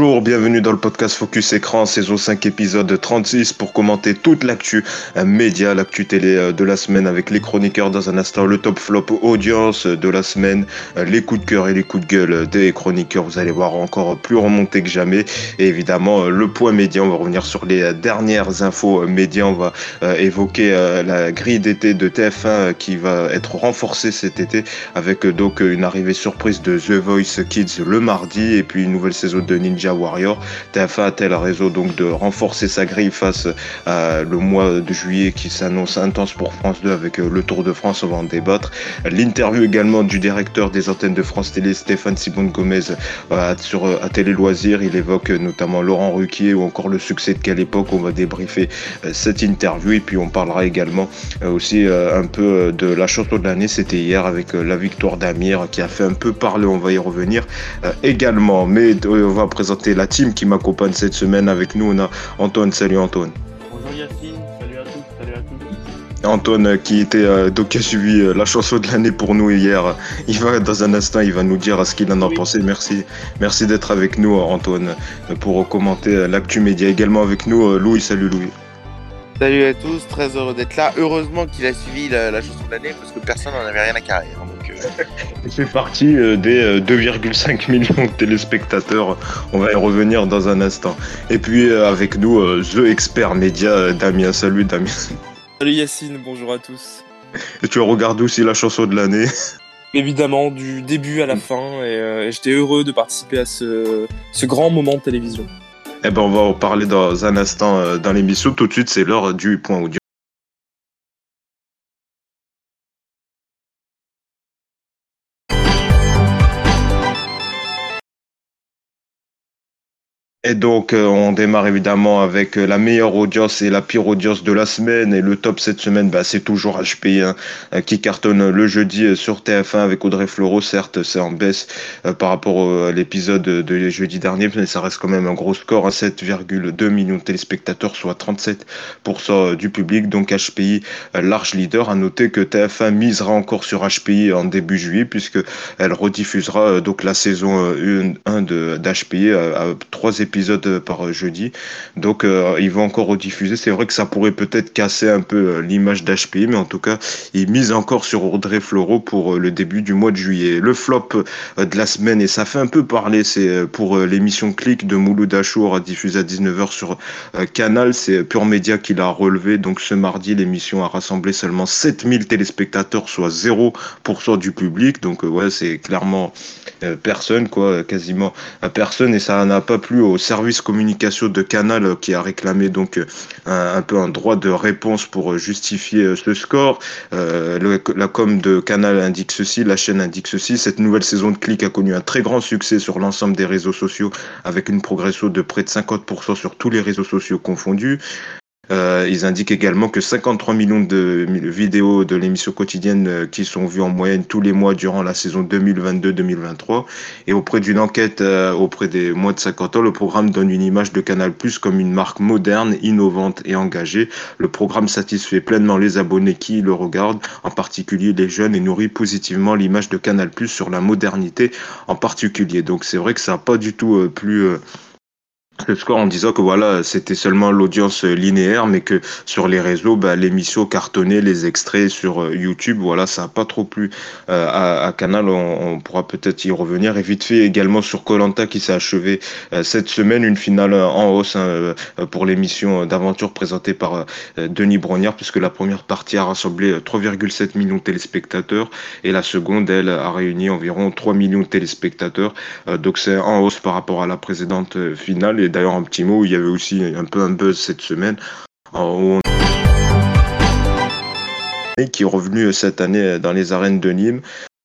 Bonjour, bienvenue dans le podcast Focus Écran, saison 5, épisode 36 pour commenter toute l'actu euh, média, l'actu télé euh, de la semaine avec les chroniqueurs dans un instant, le top flop audience de la semaine, euh, les coups de cœur et les coups de gueule des chroniqueurs, vous allez voir encore plus remonté que jamais. Et évidemment le point média, on va revenir sur les dernières infos médias, on va évoquer la grille d'été de TF1 qui va être renforcée cet été avec donc une arrivée surprise de The Voice Kids le mardi et puis une nouvelle saison de Ninja Warrior. TF1 a-t-elle raison donc de renforcer sa grille face à le mois de juillet qui s'annonce intense pour France 2 avec euh, le Tour de France, on va en débattre. L'interview également du directeur des antennes de France Télé, Stéphane Simon Gomez, euh, sur euh, à Télé Loisirs. Il évoque notamment Laurent Ruquier ou encore le succès de quelle époque. On va débriefer cette interview et puis on parlera également aussi un peu de la chanson de l'année. C'était hier avec la victoire d'Amir qui a fait un peu parler. On va y revenir également. Mais on va présenter la team qui m'accompagne cette semaine avec nous. On a Antoine. Salut Antoine. Bonjour Yacine, salut à tous, salut à tous. Antoine euh, qui était euh, donc qui a suivi euh, la chanson de l'année pour nous hier. Il va dans un instant, il va nous dire ce qu'il en a pensé. Merci, merci d'être avec nous Antoine pour commenter l'actu média. Également avec nous Louis. Salut Louis. Salut à tous, très heureux d'être là. Heureusement qu'il a suivi la, la chanson de l'année parce que personne n'en avait rien à carrer. Hein. Il fait partie euh, des 2,5 euh, millions de téléspectateurs. On va y revenir dans un instant. Et puis euh, avec nous, The Expert Média, Damien. Salut Damien. Salut Yacine, bonjour à tous. Et tu regardes aussi la chanson de l'année? Évidemment, du début à la fin. Et, j'étais heureux de participer à ce, ce grand moment de télévision. Eh ben, on va en parler dans un instant dans l'émission. Tout de suite, c'est l'heure du point audio. Et donc, euh, on démarre évidemment avec euh, la meilleure audience et la pire audience de la semaine. Et le top cette semaine, bah, c'est toujours HPI hein, euh, qui cartonne le jeudi sur TF1 avec Audrey Fleurot. Certes, c'est en baisse par rapport à l'épisode de jeudi dernier, mais ça reste quand même un gros score, à 7,2 millions de téléspectateurs, soit 37% du public. Donc HPI, large leader. À noter que TF1 misera encore sur HPI en début juillet, puisque elle rediffusera donc la saison 1 d'HPI à trois épisodes épisode par jeudi. Donc euh, ils vont encore rediffuser. C'est vrai que ça pourrait peut-être casser un peu euh, l'image d'HPI, mais en tout cas, ils misent encore sur Audrey Fleurot pour euh, le début du mois de juillet. Le flop de la semaine, et ça fait un peu parler, c'est pour l'émission Click de Mouloud Achour, diffusée à 19h sur Canal. C'est Pure Média qui l'a relevé. Donc ce mardi, l'émission a rassemblé seulement 7000 téléspectateurs, soit 0% du public. Donc ouais, c'est clairement personne, quoi, quasiment personne, et ça n'a pas plu au service communication de Canal euh, qui a réclamé donc euh, un, peu un droit de réponse pour euh, justifier ce score. la com de Canal indique ceci, la chaîne indique ceci. Cette nouvelle saison de Click a connu un très grand succès sur l'ensemble des réseaux sociaux avec une progression de près de 50% sur tous les réseaux sociaux confondus. Euh, ils indiquent également que 53 millions de vidéos de l'émission quotidienne euh, qui sont vues en moyenne tous les mois durant la saison 2022-2023. Et auprès d'une enquête euh, auprès des moins de 50 ans, le programme donne une image de Canal Plus comme une marque moderne, innovante et engagée. Le programme satisfait pleinement les abonnés qui le regardent, en particulier les jeunes, et nourrit positivement l'image de Canal Plus sur la modernité en particulier. Donc c'est vrai que ça n'a pas du tout plus le score en disant que voilà, c'était seulement l'audience linéaire, mais que sur les réseaux, bah, l'émission cartonnait, les extraits sur euh, YouTube, voilà, ça n'a pas trop plu euh, à, Canal. On, pourra peut-être y revenir. Et vite fait également sur Colanta qui s'est achevé euh, cette semaine, une finale en hausse hein, pour l'émission d'aventure présentée par Denis Brognard, puisque la première partie a rassemblé 3,7 millions de téléspectateurs et la seconde, elle, a réuni environ 3 millions de téléspectateurs. donc c'est en hausse par rapport à la précédente finale. D'ailleurs, un petit mot, il y avait aussi un peu un buzz cette semaine. qui est revenu cette année dans les arènes de Nîmes.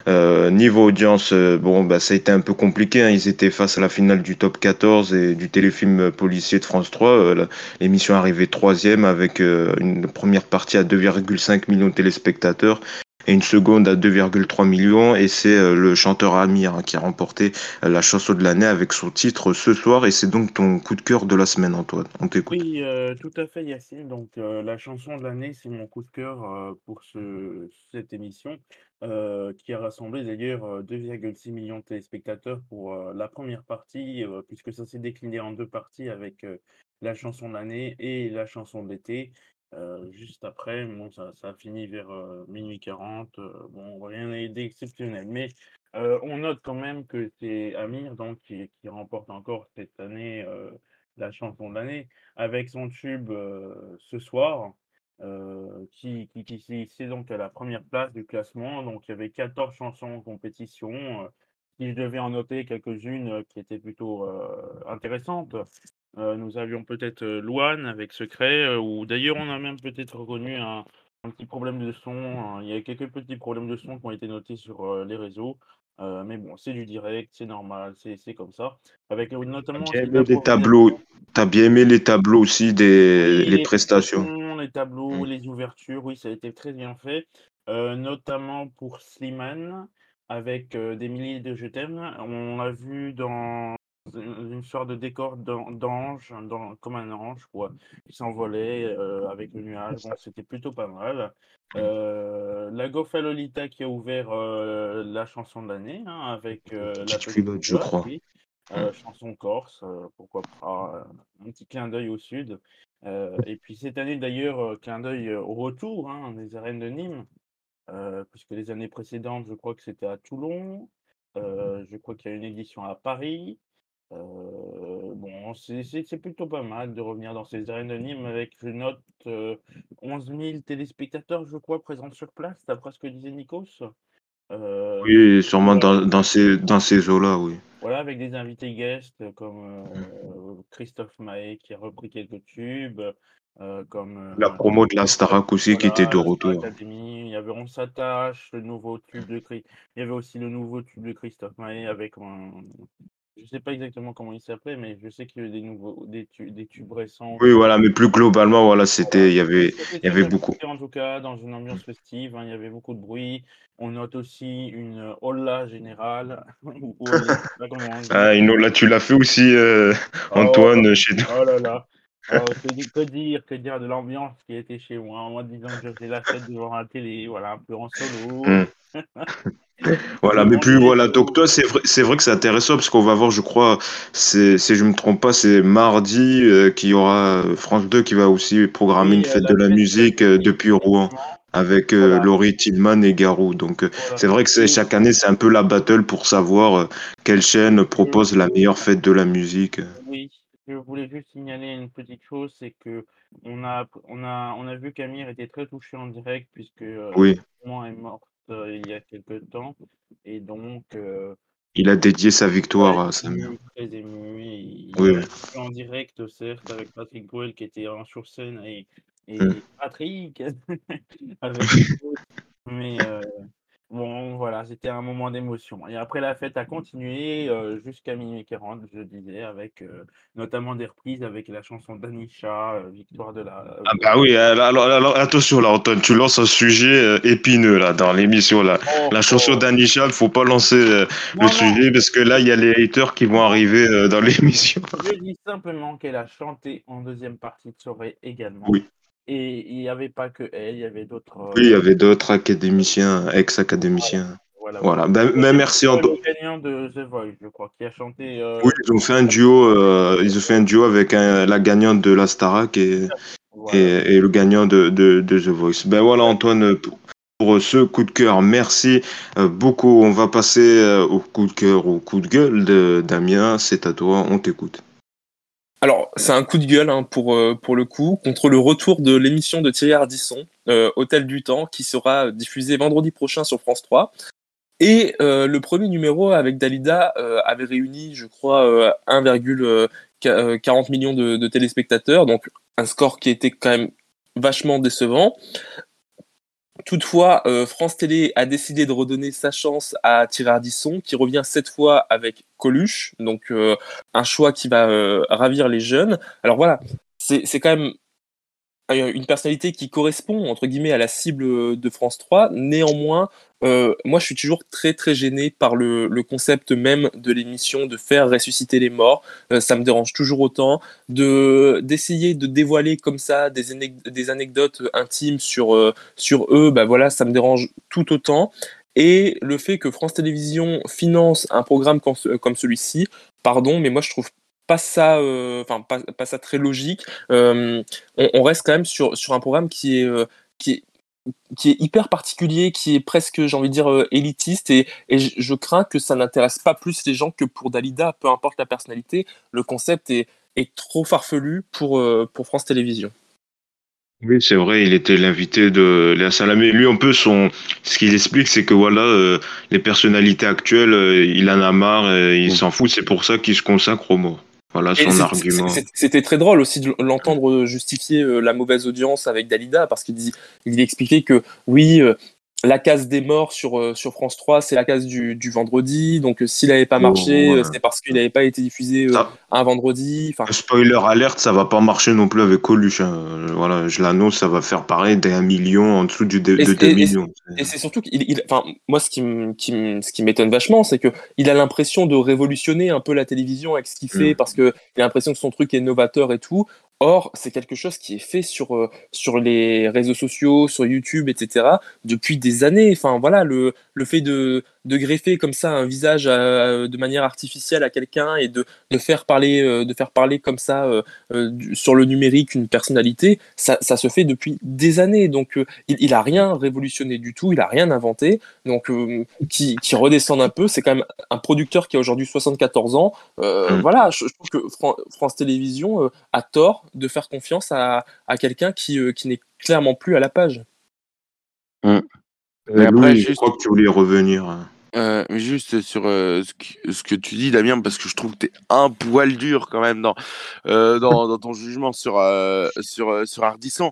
Euh, niveau audience, euh, bon, bah, ça a été un peu compliqué. Hein. Ils étaient face à la finale du top 14 et du téléfilm policier de France 3. Euh, l'émission arrivait troisième avec une première partie à 2,5 millions de téléspectateurs et une seconde à 2,3 millions. Et c'est euh, le chanteur Amir hein, qui a remporté euh, la chanson de l'année avec son titre ce soir. Et c'est donc ton coup de cœur de la semaine, Antoine. On t'écoute. Oui, tout à fait, Yacine. Donc, la chanson de l'année, c'est mon coup de cœur pour ce, cette émission, qui a rassemblé d'ailleurs 2,6 millions de téléspectateurs pour la première partie, puisque ça s'est décliné en deux parties avec la chanson de l'année et la chanson de l'été. Euh, juste après, bon, ça, a fini vers euh, minuit 40. Euh, bon, rien d'exceptionnel. Mais on note quand même que c'est Amir donc, qui, remporte encore cette année la chanson de l'année avec son tube ce soir. qui, qui, qui donc à la première place du classement. Donc il y avait 14 chansons en compétition. si je devais en noter quelques-unes qui étaient plutôt intéressantes, euh, nous avions peut-être euh, Luan avec Secret, euh, ou d'ailleurs on a même peut-être reconnu un, petit problème de son. Hein. Il y a quelques petits problèmes de son qui ont été notés sur les réseaux. mais bon, c'est du direct, c'est normal, c'est comme ça. Avec notamment. T'as bien aimé les tableaux. As bien aimé les tableaux aussi des les, prestations. Les tableaux, mmh. les ouvertures, oui, ça a été très bien fait. notamment pour Slimane, avec des milliers de je t'aime. On l'a vu dans une sorte de décor d'ange, comme un ange, quoi, qui s'envolait euh, avec le nuage. Bon, c'était plutôt pas mal. Euh, la Gofa Lolita qui a ouvert euh, la chanson de l'année, hein, avec la petite je crois. chanson corse, pourquoi pas, un petit clin d'œil au sud. et puis cette année d'ailleurs, clin d'œil au retour hein, des arènes de Nîmes, puisque les années précédentes, je crois que c'était à Toulon. je crois qu'il y a une édition à Paris. Euh, bon, c'est plutôt pas mal de revenir dans ces Nîmes avec, je note, 11 euh, 000 téléspectateurs, je crois, présents sur place, d'après ce que disait Nikos. Euh, oui, sûrement dans, dans, ces, dans ces eaux-là, oui. Voilà, avec des invités guests comme mmh. Christophe Maé qui a repris quelques tubes, comme... La promo de la Starac aussi qui était de retour. Il y avait On s'attache, le nouveau tube de... Il y avait aussi le nouveau tube de Christophe Maé avec un, je sais pas exactement comment il s'appelait, mais je sais qu'il y a eu des nouveaux, des, des tubes récents. Oui, voilà, mais plus globalement, voilà, c'était, il y avait, il y avait beaucoup. En tout cas, dans une ambiance festive, hein, il y avait beaucoup de bruit. On note aussi une holla générale. ah, une holla, tu l'as fait aussi, euh, oh, Antoine, chez nous. Oh là là. Oh, que, dire, que dire de l'ambiance qui était chez moi, moi disant que je faisais la fête devant la télé, voilà, un peu en solo. Hmm. Voilà, mais plus voilà. Donc toi, c'est vrai, c'est vrai que c'est intéressant parce qu'on va voir, je crois, c'est, si je me trompe pas, c'est mardi euh, qu'il y aura euh, France 2 qui va aussi programmer une fête de la musique euh, depuis Rouen avec Laurie Tillman et Garou. Donc c'est vrai que c'est chaque année, c'est un peu la battle pour savoir quelle chaîne propose la meilleure fête de la musique. Oui, je voulais juste signaler une petite chose, c'est que on a, on a, on a vu qu'Amir était très touché en direct puisque oui. est mort euh, il y a quelques temps. Et donc. Euh, il a dédié sa victoire à Samuel. Très ému. Il, oui, en direct, certes, avec Patrick Boel qui était en sur scène et, et mm. Patrick. avec mais euh, Bon, voilà, c'était un moment d'émotion. Et après, la fête a continué euh, jusqu'à minuit 40, je disais, avec euh, notamment des reprises avec la chanson d'Anisha, euh, Victoire de la. Ah, bah oui, alors, alors, attention là, Antoine, tu lances un sujet épineux là, dans l'émission. là. Oh, la chanson oh. d'Anisha, il ne faut pas lancer le sujet parce que là, il y a les haters qui vont arriver dans l'émission. Je dis simplement qu'elle a chanté en deuxième partie de soirée également. Oui. Et il n'y avait pas que elle, il y avait d'autres. Oui, il y avait d'autres académiciens, ex-académiciens. Voilà. voilà. Ben, ben merci Antoine. Le gagnant de The Voice, je crois, qui a chanté. Euh... Oui, ils ont fait un duo. Euh, ils ont fait un duo avec un, la gagnante de la Starac et, et, et, le gagnant de, de, de, The Voice. Ben voilà, Antoine, pour, pour ce coup de cœur, merci euh, beaucoup. On va passer euh, au coup de cœur, au coup de gueule de Damien. C'est à toi, on t'écoute. Alors, c'est un coup de gueule hein, pour, euh, pour le coup, contre le retour de l'émission de Thierry Ardisson, euh, Hôtel du Temps, qui sera diffusée vendredi prochain sur France 3. Et euh, le premier numéro avec Dalida avait réuni, je crois, 1,40 millions de, de, téléspectateurs, donc un score qui était quand même vachement décevant. Toutefois, euh, France Télé a décidé de redonner sa chance à Thierry Ardisson, qui revient cette fois avec Coluche, donc euh, un choix qui va euh, ravir les jeunes. Alors voilà, c'est quand même une personnalité qui correspond entre guillemets à la cible de France 3. Néanmoins, euh, moi, je suis toujours très très gêné par le, concept même de l'émission de faire ressusciter les morts. Euh, ça me dérange toujours autant de d'essayer de dévoiler comme ça des, anecdotes intimes sur euh, sur eux. Bah voilà, ça me dérange tout autant. Et le fait que France Télévisions finance un programme comme, comme celui-ci, pardon, mais moi je trouve pas ça, euh, enfin pas, pas, ça très logique. On, on, reste quand même sur, sur un programme qui est, euh, qui est qui est hyper particulier, qui est presque, j'ai envie de dire, euh, élitiste, et, et je, je, crains que ça n'intéresse pas plus les gens que pour Dalida, peu importe la personnalité, le concept est, est trop farfelu pour, euh, pour France Télévisions. Oui, c'est vrai, il était l'invité de Léa Salamé. Lui, un peu, son... ce qu'il explique, c'est que voilà, euh, les personnalités actuelles, il en a marre, euh, il mmh. s'en fout, c'est pour ça qu'il se consacre aux morts. Voilà son argument. C'était très drôle aussi de l'entendre justifier euh, la mauvaise audience avec Dalida, parce qu'il il expliquait que oui, euh, la case des morts sur, euh, sur France 3, c'est la case du, du vendredi. Donc, euh, s'il n'avait pas marché, oh, ouais. c'est parce qu'il n'avait pas été diffusé ça, un vendredi. Enfin, spoiler alerte, ça va pas marcher non plus avec Coluche. Hein. Voilà, je l'annonce, ça va faire pareil d'un million en dessous du de, de 2 millions. Et c'est surtout qu'il, enfin, moi, ce qui, ce qui m'étonne vachement, c'est qu'il a l'impression de révolutionner un peu la télévision avec ce qu'il fait, mmh. parce qu'il a l'impression que son truc est novateur et tout. Or, c'est quelque chose qui est fait sur, euh, sur les réseaux sociaux, sur YouTube, etc., depuis des années. Enfin, voilà, le, le fait de, de greffer comme ça un visage à, de manière artificielle à quelqu'un et de, de, faire parler, euh, de faire parler comme ça euh, euh, sur le numérique une personnalité, ça, ça, se fait depuis des années. Donc, euh, il, il a rien révolutionné du tout, il a rien inventé. Donc, euh, qui, qui redescende un peu, c'est quand même un producteur qui a aujourd'hui 74 ans. Mmh. Voilà, je, je, trouve que Fran France Télévisions a tort de faire confiance à, à quelqu'un qui, qui n'est clairement plus à la page. Mmh. Mais après, Louis, juste... je crois que tu voulais revenir. Euh, juste sur euh, ce, que, ce, que, tu dis, Damien, parce que je trouve que tu es un poil dur quand même dans, euh, dans, dans, ton jugement sur, euh, sur, sur Ardisson.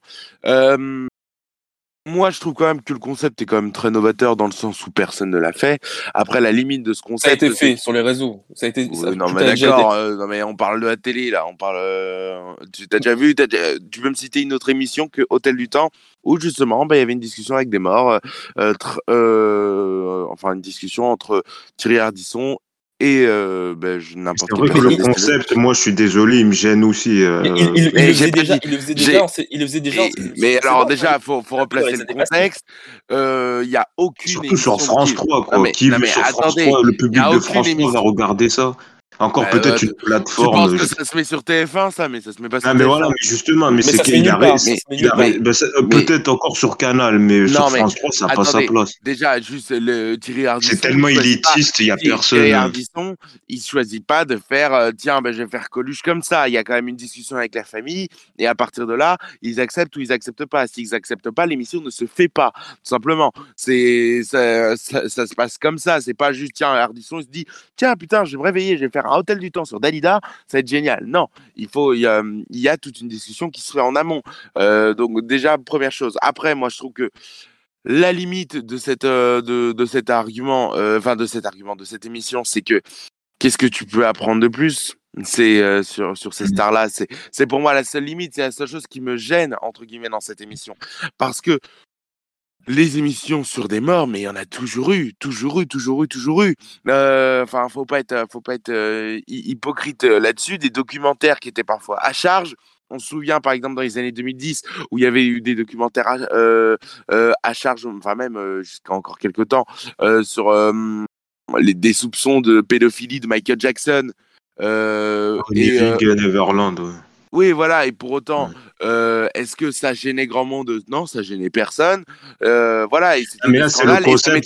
Moi, je trouve quand même que le concept est quand même très novateur dans le sens où personne ne l'a fait. Après, la limite de ce concept. Ça a été fait sur les réseaux. Ça a été. Oui, ça, non, mais d'accord. Été... non, mais on parle de la télé là. On parle. tu as déjà vu as Tu peux me citer une autre émission que Hôtel du Temps où justement, bah, il y avait une discussion avec des morts. Euh, euh, enfin, une discussion entre Thierry Ardisson et euh, ben, n'importe quel. C'est vrai que le concept, moi je suis désolé, il me gêne aussi. Euh... Il, il, il, le faisait déjà, il le faisait déjà. Il le faisait déjà. mais alors déjà, il faut, faut replacer le contexte. Il euh, n'y a aucune. Surtout sur France 3, quoi. Non, mais, qui non, mais, sur attendez, France 3, le public de France 3 va regarder ça? Encore bah, peut-être euh, une plateforme. Je pense que ça se met sur TF1, ça, mais ça se met pas sur ah, mais voilà, mais justement, mais, mais c'est qu'il arrête. Euh, peut-être encore sur Canal, mais non, sur France 3, ça n'a pas sa place. Déjà, juste le Thierry Ardisson. C'est tellement élitiste, il n'y a personne. Thierry Ardisson, il choisit pas de faire, euh, tiens, ben, je vais faire Coluche comme ça. Il y a quand même une discussion avec la famille, et à partir de là, ils acceptent ou ils acceptent pas. S'ils n'acceptent pas, l'émission ne se fait pas, tout simplement. C'est ça, ça, ça, se passe comme ça. C'est pas juste, tiens, Ardisson il se dit, tiens, putain, je vais me réveiller, je vais faire un hôtel du temps sur Dalida, ça va être génial. Non, il faut, il y a, il y a toute une discussion qui se fait en amont. Euh, donc déjà première chose. Après, moi je trouve que la limite de cette euh, de, de, cet argument, euh, enfin de cet argument de cette émission, c'est que qu'est-ce que tu peux apprendre de plus? C'est euh, sur, sur ces stars-là, c'est pour moi la seule limite, c'est la seule chose qui me gêne, entre guillemets, dans cette émission. Parce que les émissions sur des morts, mais il y en a toujours eu, toujours eu, toujours eu, toujours eu. Enfin, euh, faut pas être, faut pas être euh, hypocrite euh, là-dessus. Des documentaires qui étaient parfois à charge. On se souvient, par exemple, dans les années 2010, où il y avait eu des documentaires à, euh, à charge, enfin même jusqu'à encore quelques temps, sur les, des soupçons de pédophilie de Michael Jackson. Euh, et, Neverland. Ouais. Oui, voilà, et pour autant, ouais. euh, est-ce que ça gênait grand monde? Non, ça gênait personne. Euh, voilà, et mais là, c'est le concept,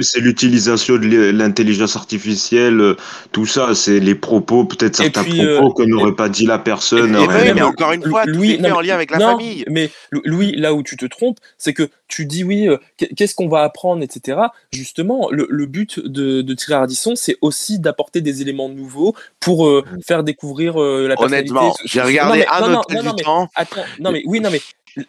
c'est l'utilisation de l'intelligence artificielle, euh, tout ça, c'est les propos, peut-être certains puis, propos euh, que n'aurait pas dit la personne. Et, et mais, mais encore une fois, Louis, tout est en lien avec la non, famille. Mais Louis, là où tu te trompes, c'est que tu dis oui, euh, qu'est-ce qu'on va apprendre, etc. Justement, le, le but de, de Thierry Ardisson, c'est aussi d'apporter des éléments nouveaux pour euh, faire découvrir euh, la personnalité. Honnêtement, j'ai regardé non, mais, un non, autre non, non, du temps. Attends, non mais oui, non mais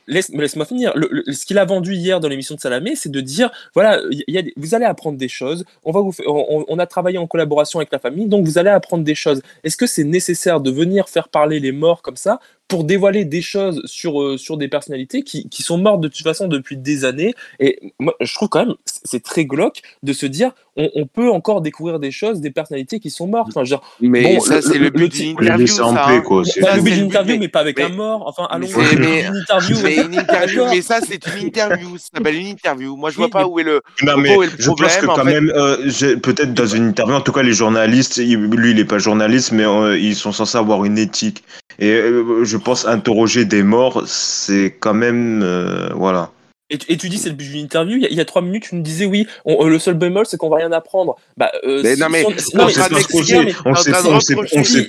laisse, laisse-moi finir. Le, le, ce qu'il a vendu hier dans l'émission de Salamé, c'est de dire voilà, y a, vous allez apprendre des choses. On va vous, on, on, a travaillé en collaboration avec la famille, donc vous allez apprendre des choses. Est-ce que c'est nécessaire de venir faire parler les morts comme ça pour dévoiler des choses sur, euh, sur des personnalités qui, qui sont mortes de toute façon depuis des années. Et moi, je trouve quand même, c'est très glauque de se dire, on, on peut encore découvrir des choses, des personnalités qui sont mortes. Enfin, je veux dire, Mais Bon, ça, c'est le- le but d'une interview, ça. hein. quoi. ça, le but d'une mais- pas avec mais- un mort. Enfin, allons mais- mais- une interview. Mais une interview, D'accord. mais ça, c'est une interview. Ça s'appelle une interview. Moi, je vois Oui, pas mais- où est le, Non, où mais est le je pense que problème. en quand fait. même, euh, j'ai- peut-être dans une interview, en tout cas les journalistes, il- lui il est pas journaliste, mais euh, ils sont censés avoir une éthique. Et euh, je pense interroger des morts, c'est quand même, euh, voilà. Et, tu- et tu dis c'est le but d'une interview. Il y, a, il y a trois minutes, tu nous disais oui. on- euh, le seul bémol, c'est qu'on va rien apprendre. Bah, euh, Mais si- non, mais si on- on mais sait pas on sait on sait,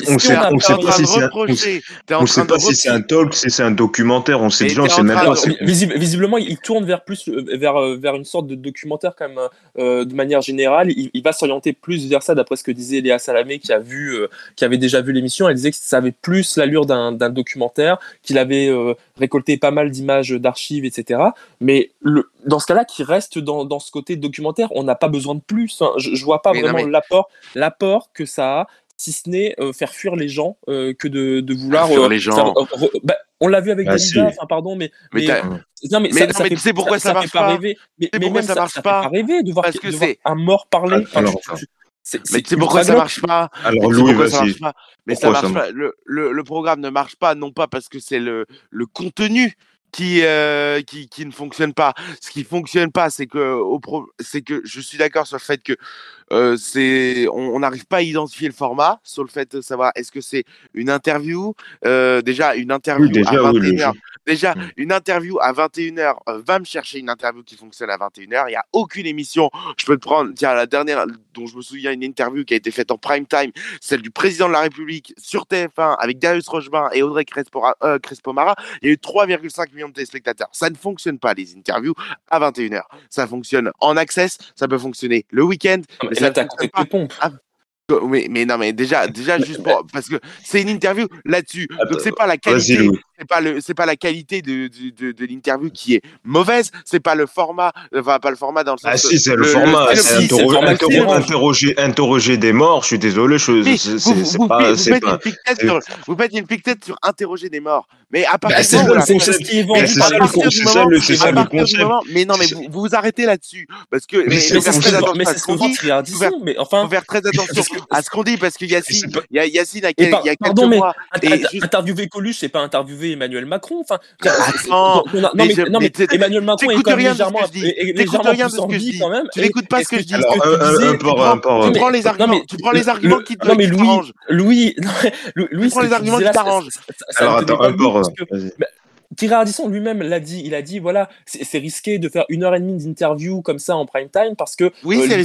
si pas- c'est un, talk, si c'est un documentaire, on sait déjà, on sait même pas. visiblement, il tourne vers plus euh, vers, euh, vers une sorte de documentaire quand même euh, de manière générale. Il, va s'orienter plus vers ça, d'après ce que disait Léa Salamé, qui a vu, qui avait déjà vu l'émission. Elle disait que ça avait plus l'allure d'un documentaire, qu'il avait récolté pas mal d'images d'archives, etc. Mais le, dans ce cas-là, qui reste dans, dans ce côté documentaire, on n'a pas besoin de plus. hein. Je, je vois pas Mais vraiment mais- l'apport, l'apport que ça a. Si ce n'est euh, faire fuir les gens euh, que de, de vouloir. fuir euh, les gens. faire- euh, re- bah, on l'a vu avec Ah, Dalida, si. enfin pardon, mais, Mais mais t'as- non, mais, Mais ça, non, ça mais fait, tu sais pourquoi ça fait marche pas pas? rêver. Mais, mais pourquoi même ça ça, marche ça fait pas pas? rêver de voir, Parce que de voir c'est- un mort parler. Enfin, Alors, tu- tu- c'est- Mais c'est tu sais pourquoi ça marche pas? Alors Louis, ça vas-y. marche pas? Mais ça Pourquoi ça marche pas. Le, le, le programme ne marche pas, non pas parce que c'est le, le contenu qui, euh, qui, qui ne fonctionne pas. Ce qui fonctionne pas, c'est que, au pro... c'est que je suis d'accord sur le fait que euh, c'est, on n'arrive pas à identifier le format, sur le fait de savoir est-ce que c'est une interview. Euh, déjà, une interview Oui, déjà, à oui, le 21h. jeu. Déjà, Mm. une interview à 21h, euh, va me chercher une interview qui fonctionne à 21h. Il n'y a aucune émission. Je peux te prendre, tiens, la dernière dont je me souviens, une interview qui a été faite en prime time, celle du président de la République sur TF1 avec Darius Rochebin et Audrey Crespora- euh, Crespo-Mara. Il y a eu 3,5 millions de téléspectateurs. Ça ne fonctionne pas, les interviews à 21h. Ça fonctionne en access, ça peut fonctionner le week-end. Non, mais mais là, ça tes pas. pompes. Mais, mais non, mais déjà, déjà juste pour, parce que c'est une interview là-dessus. Donc c'est pas la Vas-y, qualité, Louis. C'est pas le, c'est pas la qualité de, de, de, de l'interview qui est mauvaise. C'est pas le format, enfin pas le format dans le sens. Ah si, c'est le, le- format. le- c'est interro- format interro- interroger, interroger des morts. Je suis désolé, je, Mais c'est pas, vous faites pas. une sur, vous faites une pique-tête sur interroger des morts. Mais à partir Bah, c'est Mais ça le partir con- du c'est ça le, concept. mais non, mais vous vous, arrêtez là-dessus parce que mais, Mais c'est Mais ce que mais qu'on que dit. Mais enfin, faire très attention que à ce qu'on dit parce c'est Yacine, Yacine Mais a pardon, quelques mais mois int- juste interviewer Coluche, c'est pas interviewer Emmanuel Macron. Enfin, attends, non mais mais, je- non, mais Emmanuel Macron est t'écoutes quand même rien de ce légèrement, que je dis. est- est T'écoutes légèrement rien de plus ce en que je vie dis. quand même. Tu n'écoutes pas ce que je dis. tu prends, les arguments, tu prends les le- arguments qui te, non mais qui Louis, t'arrangent. Louis, non, mais Louis, prends les arguments qui t'arrangent. Alors attends, un Vas-y. bah, Thierry Ardisson lui-même l'a dit, il a dit voilà, c'est c'est risqué de faire une heure et demie d'interview comme ça en prime time parce que Oui, euh,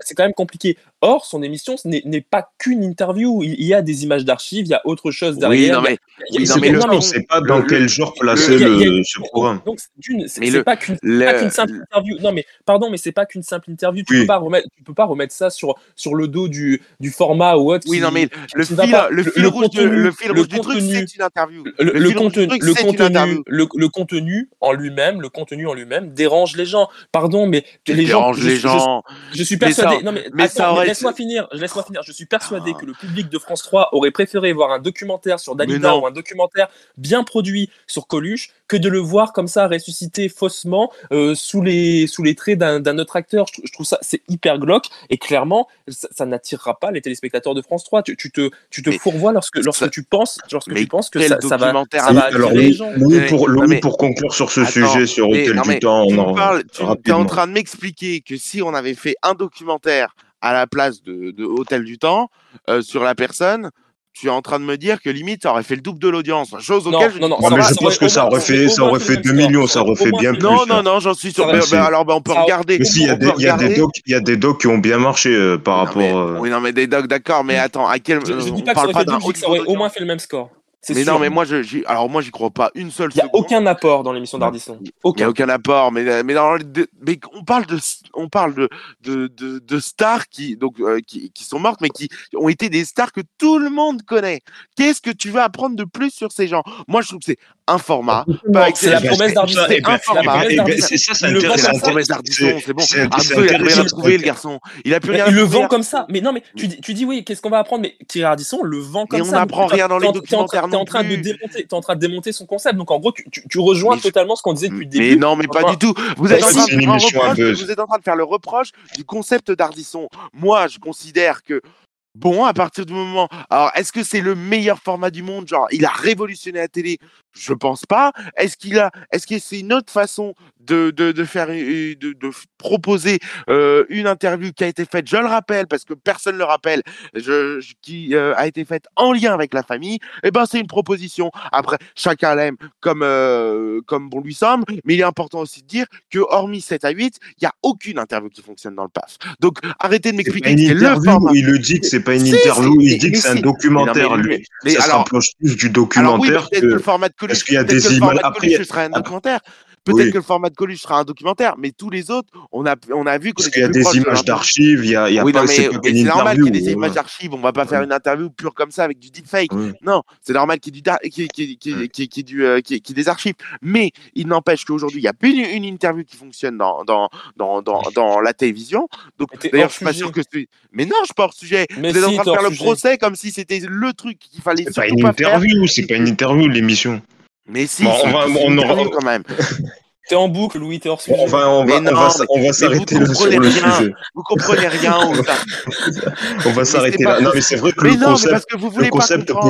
c'est quand même compliqué. Or, son émission ce n'est pas qu'une interview. Il y a des images d'archives, il y a autre chose Oui, derrière. oui, non mais le on mais- sait pas dans le quel genre placer ce programme? donc, d'une, c'est pas qu'une pas simple interview. Non, mais pardon, mais c'est pas qu'une simple interview. Tu Oui. peux pas remettre, tu peux pas remettre ça sur sur le dos du du format ou autre oui non mais le fil pas. le Le, fil le rouge du truc contenu, c'est une interview. le, Le le fil rouge du contenu, truc le c'est une contenu, interview. le, le contenu en lui-même, le contenu en lui-même dérange les gens. Pardon, mais les gens, déranges je, les gens. je suis ça persuadé. Non mais, mais ça attends, laisse-moi finir. Laisse-moi finir. Je suis persuadé Ah. que le public de France 3 aurait préféré voir un documentaire sur Dalida ou un documentaire bien produit sur Coluche que de le voir comme ça ressusciter faussement euh, sous les sous les traits d'un d'un autre acteur. Je, je trouve ça c'est hyper glauque et clairement ça, ça n'attirera pas les téléspectateurs de France 3. Tu, tu te tu te Mais fourvoies lorsque lorsque ça tu penses lorsque mais tu penses que ça, ça va documentaire ça va Alors attirer les gens. Louis pour, Louis, mais pour conclure sur ce attends sujet sur Hôtel du Temps, tu on en parles tu es en train de m'expliquer que si on avait fait un documentaire à la place de, de Hôtel du Temps euh, sur la personne tu es en train de me dire que limite ça aurait fait le double de l'audience chose Non, auquel je non, non, mais pense que ça aurait fait, ça aurait fait fait le même 2 score. millions, Ça aurait fait bien non plus. non hein. non j'en suis sûr Ben, ben, alors ben, on peut regarder Mais si, il y a on des, y a docs, il y a des docs qui ont bien marché euh, par non rapport. mais euh, oui non mais des docs d'accord mais attends à quel Je, je euh, dis on pas que ça aurait fait ça au moins fait le même score. Mais non mais moi je alors moi j'y crois pas une seule Il n'y a seconde aucun apport dans l'émission d'Ardisson. Il n'y a Aucun. apport, mais, mais, dans, le- de- mais on parle de, on parle de, de, de, de stars qui, donc, euh, qui, qui sont mortes, mais qui ont été des stars que tout le monde connaît. Qu'est-ce que tu vas apprendre de plus sur ces gens? Moi, je trouve que c'est un format. Absolument. Pas avec C'est la promesse d'Ardisson. C'est Eh ben, la promesse eh ben, d'Ardisson. c'est ça, C'est intéressant. la ça. promesse d'Ardisson, c'est bon. il a plus rien à intéressant. prouver, le garçon. Il a plus rien à Il le vend comme ça. Mais non, mais tu dis, tu dis oui, qu'est-ce qu'on va apprendre? Mais Thierry Ardisson le vend comme Mais on ça. n'apprend rien dans t'es les documentaires T'es en train de démonter, t'es en train de démonter son concept. Donc en gros, tu, rejoins Mais totalement ce qu'on disait depuis le Mais début. non, mais pas du tout. Vous bah vous êtes en train de faire le reproche du concept d'Ardisson. Moi, je considère que, bon, à partir du moment. Alors, est-ce que c'est le meilleur format du monde? Genre, il a révolutionné la télé Je pense pas. Est-ce qu'il a. Est-ce que c'est une autre façon de, de, de faire. De, proposer euh, une interview qui a été faite, je le rappelle, parce que personne ne le rappelle, je, je- qui euh, a été faite en lien avec la famille Eh ben, c'est une proposition. Après, chacun l'aime comme, euh, comme bon lui semble, mais il est important aussi de dire que, hormis 7 à 8, il n'y a aucune interview qui fonctionne dans le PAF. Donc, arrêtez de m'expliquer c'est le format. il le dit que c'est pas une interview, il dit que c'est un documentaire, lui. mais Ça rapproche plus du Alors oui, documentaire que... le format de Coluche, parce qu'il y a peut-être des que le images- format de Coluche, il y a- ce sera un documentaire. Peut-être Oui. que le format de Coluche sera un documentaire, mais tous les autres, on a, on a vu qu'on Parce qu'il y a des images d'archives, il y a, y a Oui, pas, non, c'est mais c'est normal qu'il y ait des interview. images d'archives. On va pas faire Ouais. une interview pure comme ça avec du deepfake. Ouais. Non, c'est normal qu'il y ait du du, euh, des archives. Mais il n'empêche qu'aujourd'hui, il n'y a plus une, une interview qui fonctionne dans, dans, dans, dans, dans la télévision. Donc, d'ailleurs, je suis pas sûr que c'est. Mais non, je suis pas hors sujet. Mais Vous êtes en train de faire le procès comme si c'était le truc qu'il fallait C'est pas surtout une pas faire. interview, c'est pas une interview, l'émission. Mais si, Bon, on va- on aura- quand même. T'es en boucle, Louis, t'es hors sujet. On va, on va, on on s'arrêter vous là sur comprenez le rien. sujet. Vous comprenez rien au On va s'arrêter c'est pas là. Non, mais c'est vrai que Mais le non, concept, parce que vous le voulez pas concept c'est pas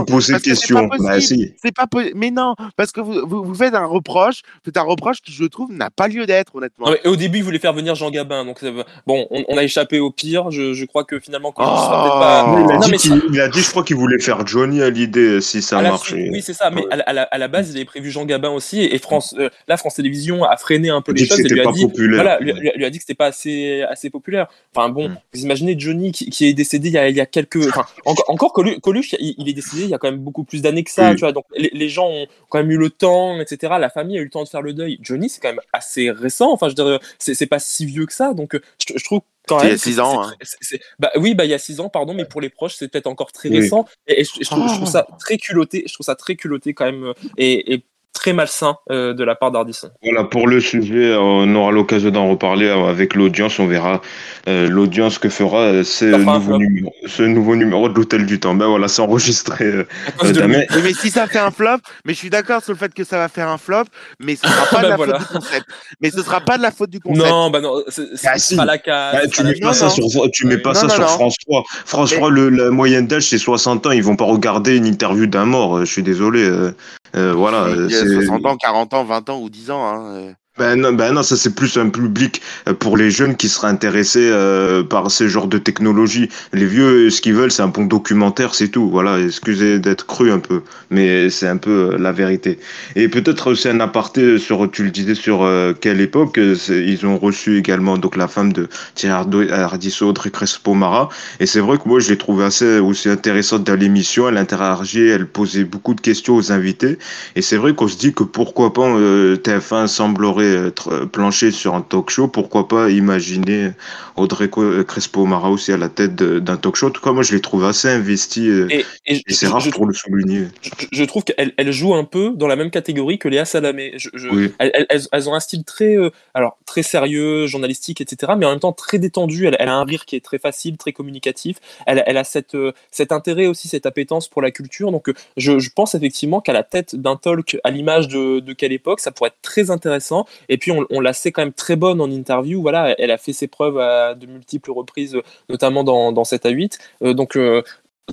Bah, si. C'est pas po- Mais non, parce que vous, vous, vous faites un reproche, faites un reproche qui, je trouve, n'a pas lieu d'être, honnêtement. Non, mais au début, il voulait faire venir Jean Gabin. Donc, bon, on, on a échappé au pire. Je, je crois que finalement, pas. Oh. Oui, il, a Non, dit mais il a dit, je crois qu'il voulait faire Johnny à l'idée si ça la et- oui, c'est ça. Mais à, la, la- la base, il avait prévu Jean Gabin aussi. Et France, euh, là, France Télévisions a freiné un peu les choses et lui a dit, voilà, lui, lui- lui a dit que c'était pas assez, assez populaire. Enfin bon, Mm. vous imaginez Johnny qui, qui est décédé il y a, il y a quelques, enfin encore, encore Colu- Coluche, il, il est décédé il y a quand même beaucoup plus d'années que ça, tu vois. Donc les, les gens ont quand même eu le temps, etc. La famille a eu le temps de faire le deuil. Johnny, c'est quand même assez récent. Enfin, je dirais, c'est pas si vieux que ça. Donc euh, je, je trouve il y a six que ans, c'est- hein. bah oui, bah il y a six ans, pardon, mais pour les proches, c'est peut-être encore très Oui. récent. Et, et je, je trouve, je trouve Oh. ça très culotté. Je trouve ça très culotté quand même euh, et, et très malsain euh, de la part d'Ardisson. Voilà, pour le sujet, on aura l'occasion d'en reparler euh, avec l'audience. On verra euh, l'audience que fera ce nouveau, numéro, ce nouveau numéro de l'Hôtel du Temps. Ben voilà, c'est enregistré. euh, euh, mais si ça fait un flop, mais je suis d'accord sur le fait que ça va faire un flop, mais ce sera pas de la voilà. faute du concept. Mais ce sera pas de la faute du concept. Non, bah non, c'est Ah, si. sera la casse. Bah, ce tu mets pas non, ça non. sur, tu mets pas Non, ça non, sur non. France 3. France Mais- 3, le, la moyenne d'âge, c'est 60 ans. Ils vont pas regarder une interview d'un mort. Je suis désolé. euh, euh, voilà. 60 ans, 40 ans, 20 ans ou 10 ans. Hein. Ben non, ben non, ça c'est plus un public euh, pour les jeunes qui seraient intéressés euh, par ce genre de technologie. Les vieux, euh, ce qu'ils veulent, c'est un bon documentaire, c'est tout. Voilà, excusez d'être cru un peu, mais c'est un peu euh, la vérité. Et peut-être aussi un aparté sur, tu le disais, sur euh, quelle époque ils ont reçu également donc la femme de Thierry Ardisson, Audrey Crespo-Mara. Et c'est vrai que moi je l'ai trouvé assez aussi intéressante dans l'émission. Elle interagissait, elle posait beaucoup de questions aux invités. Et c'est vrai qu'on se dit que pourquoi pas euh, TF1 semblerait être euh, planché sur un talk show, pourquoi pas imaginer Audrey Co- Crespo-Mara aussi à la tête d'un talk show. En tout cas, moi je l'ai trouvé assez investi euh, Et, et je- et c'est rare je, pour le souligner. je- je trouve qu'elle elle joue un peu dans la même catégorie que Léa Salamé. Je, je- Oui. elles, elles- elles- elles ont un style très, euh, alors très sérieux, journalistique, etc. Mais en même temps très détendu. Elle, elle a un rire qui est très facile, très communicatif. Elle, elle a cette, euh, cet intérêt aussi, cette appétence pour la culture. Donc euh, je, je pense effectivement qu'à la tête d'un talk à l'image de, de quelle époque, ça pourrait être très intéressant. Et puis on, on la sait quand même très bonne en interview. Voilà, elle a fait ses preuves à de multiples reprises, notamment dans, dans 7 à 8. Euh, donc euh,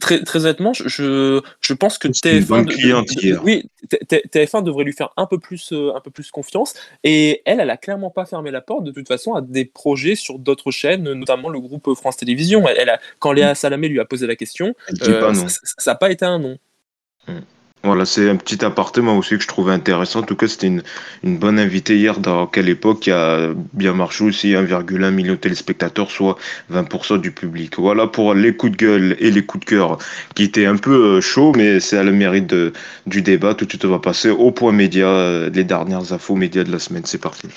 Très, très honnêtement, je, je, pense que C'est une TF1, bonne de- de- cliente de- hier. oui, T- T- TF1 devrait lui faire un peu plus, euh, un peu plus confiance. Et elle, elle a clairement pas fermé la porte de toute façon à des projets sur d'autres chaînes, notamment le groupe France Télévisions. Elle, elle a, quand Léa Salamé lui a posé la question, euh, pas ça- ça n'a pas été un non. Voilà, c'est un petit appartement aussi que je trouvais intéressant. En tout cas, c'était une, bonne invitée hier dans quelle époque qui a bien marché aussi 1,1 million de téléspectateurs, soit 20% du public. Voilà pour les coups de gueule et les coups de cœur qui étaient un peu euh, chauds, mais c'est à le mérite du débat. Tout de suite, on va passer au point média, euh, les dernières infos médias de la semaine. C'est parti.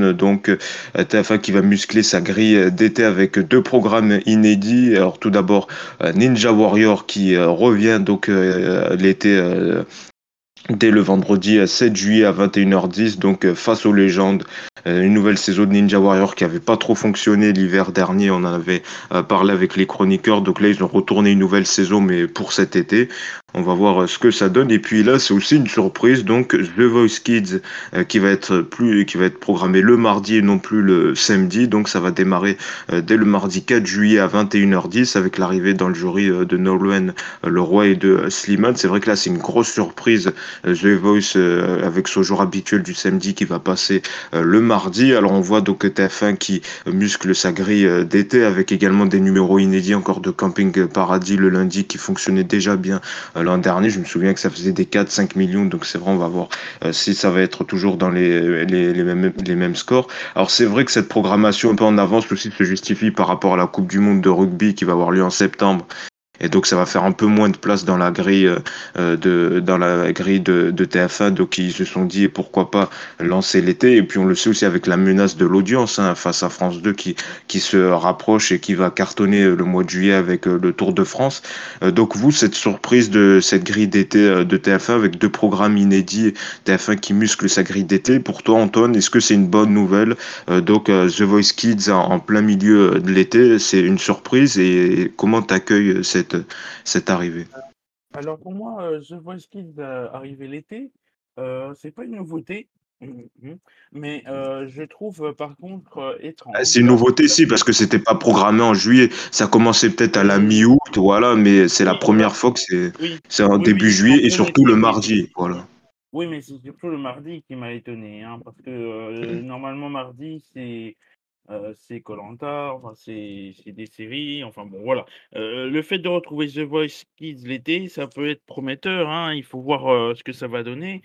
Donc euh, TF1 qui va muscler sa grille d'été avec deux programmes inédits. Alors tout d'abord Ninja Warrior qui revient donc l'été dès le vendredi 7 juillet à 21h10, donc face aux légendes, une nouvelle saison de Ninja Warrior qui avait pas trop fonctionné l'hiver dernier, on en avait parlé avec les chroniqueurs, donc là ils ont retourné une nouvelle saison mais pour cet été. On va voir euh, ce que ça donne. Et puis là, c'est aussi une surprise. Donc, The Voice Kids euh, qui va être plus, qui va être programmé le mardi et non plus le samedi. Donc, ça va démarrer euh, dès le mardi 4 juillet à 21h10 avec l'arrivée dans le jury de Nolwenn Leroy et de Slimane. C'est vrai que là, c'est une grosse surprise. The Voice avec ce jour habituel du samedi qui va passer le mardi. Alors, on voit donc TF1 qui muscle sa grille d'été avec également des numéros inédits encore de Camping Paradis le lundi qui fonctionnait déjà bien L'an dernier, je me souviens que ça faisait des 4-5 millions, donc c'est vrai, on va voir euh, si ça va être toujours dans les, les, les, mêmes, les mêmes scores. Alors c'est vrai que cette programmation un peu en avance aussi se justifie par rapport à la Coupe du Monde de rugby qui va avoir lieu en septembre et donc ça va faire un peu moins de place dans la grille euh, de dans la grille de, de, TF1. Donc ils se sont dit pourquoi pas lancer l'été. Et puis on le sait aussi avec la menace de l'audience hein, face à France 2 qui qui se rapproche et qui va cartonner le mois de juillet avec euh, le Tour de France. Euh, donc vous cette surprise de cette grille d'été de TF1 avec deux programmes inédits, TF1 qui muscle sa grille d'été. Pour toi Antoine, est-ce que c'est une bonne nouvelle? Donc The Voice Kids en, en plein milieu de l'été, c'est une surprise. Et comment t'accueilles cette cette, arrivée Alors pour moi, euh, The Voice Kids va arriver l'été. Euh, c'est pas une nouveauté, mhm. mais euh, je trouve par contre étrange. Ah, c'est une nouveauté, si, parce que c'était pas programmé en juillet. Ça commençait peut-être à la mi-août, voilà, mais c'est la première fois que c'est en début juillet et surtout le mardi, voilà. Oui, mais c'est surtout le mardi qui m'a étonné, hein, parce que mmh. normalement mardi c'est euh, c'est Colanta, enfin c'est des séries, enfin bon voilà. Euh, le fait de retrouver The Voice Kids l'été, ça peut être prometteur, hein, il faut voir euh, ce que ça va donner.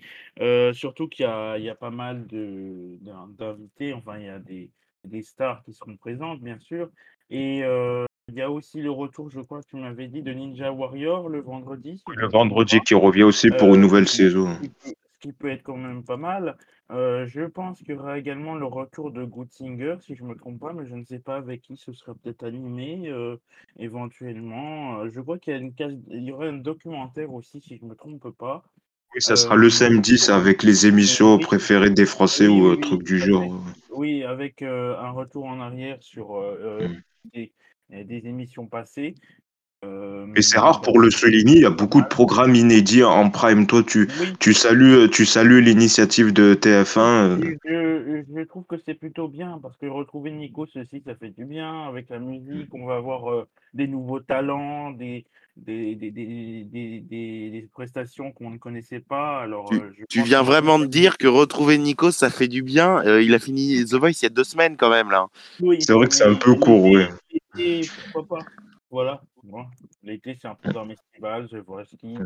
surtout qu'il y y a pas mal d'invités, enfin il y a des, des stars qui seront présentes bien sûr. Et il y a aussi le retour, je crois que tu m'avais dit, de Ninja Warrior le vendredi. Le vendredi qui revient aussi pour une nouvelle saison qui peut être quand même pas mal. Euh, je pense qu'il y aura également le retour de Singer, si je ne me trompe pas, mais je ne sais pas avec qui ce sera peut-être animé euh, éventuellement. Euh, je crois qu'il y, a une il y aura un documentaire aussi, si je ne me trompe pas. Oui, ça sera le samedi, ça, avec les émissions préférées des Français ou oui, truc du genre. Oui, avec un retour en arrière sur des, des, émissions passées. Euh, mais c'est rare pour le souligner, il y a beaucoup de programmes inédits en prime. Toi, tu, tu salues, tu salues l'initiative de TF1. Euh. Je, je, trouve que c'est plutôt bien parce que retrouver Nico, ceci, ça fait du bien. Avec la musique, on va avoir euh, des nouveaux talents, des, des, des, des, des prestations qu'on ne connaissait pas. Alors, tu, viens vraiment de dire que retrouver Nico, ça fait du bien. il a fini The Voice il y a deux semaines quand même là. c'est vrai que c'est un peu court, oui. pourquoi pas voilà. 什么 L'été, c'est un programme estival, je vois skis.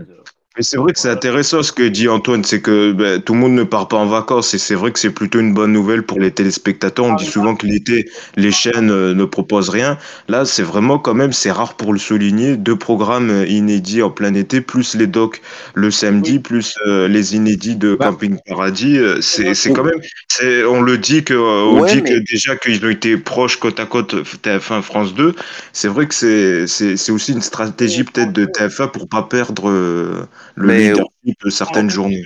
Mais c'est vrai que c'est intéressant ce que dit Antoine, c'est que ben, tout le monde ne part pas en vacances et c'est vrai que c'est plutôt une bonne nouvelle pour les téléspectateurs. On dit souvent que l'été, les chaînes euh, ne proposent rien. Là, c'est vraiment quand même, c'est rare pour le souligner, deux programmes euh, inédits en plein été, plus les docs le samedi, plus euh, les inédits de bah. Camping Paradis. C'est, c'est quand même, c'est, on le dit que, on dit que déjà qu'ils ont été proches côte à côte TF1 France 2. C'est vrai que c'est, c'est, c'est aussi une stratégie peut-être de TF1 pour pas perdre le mais, leadership de certaines journées.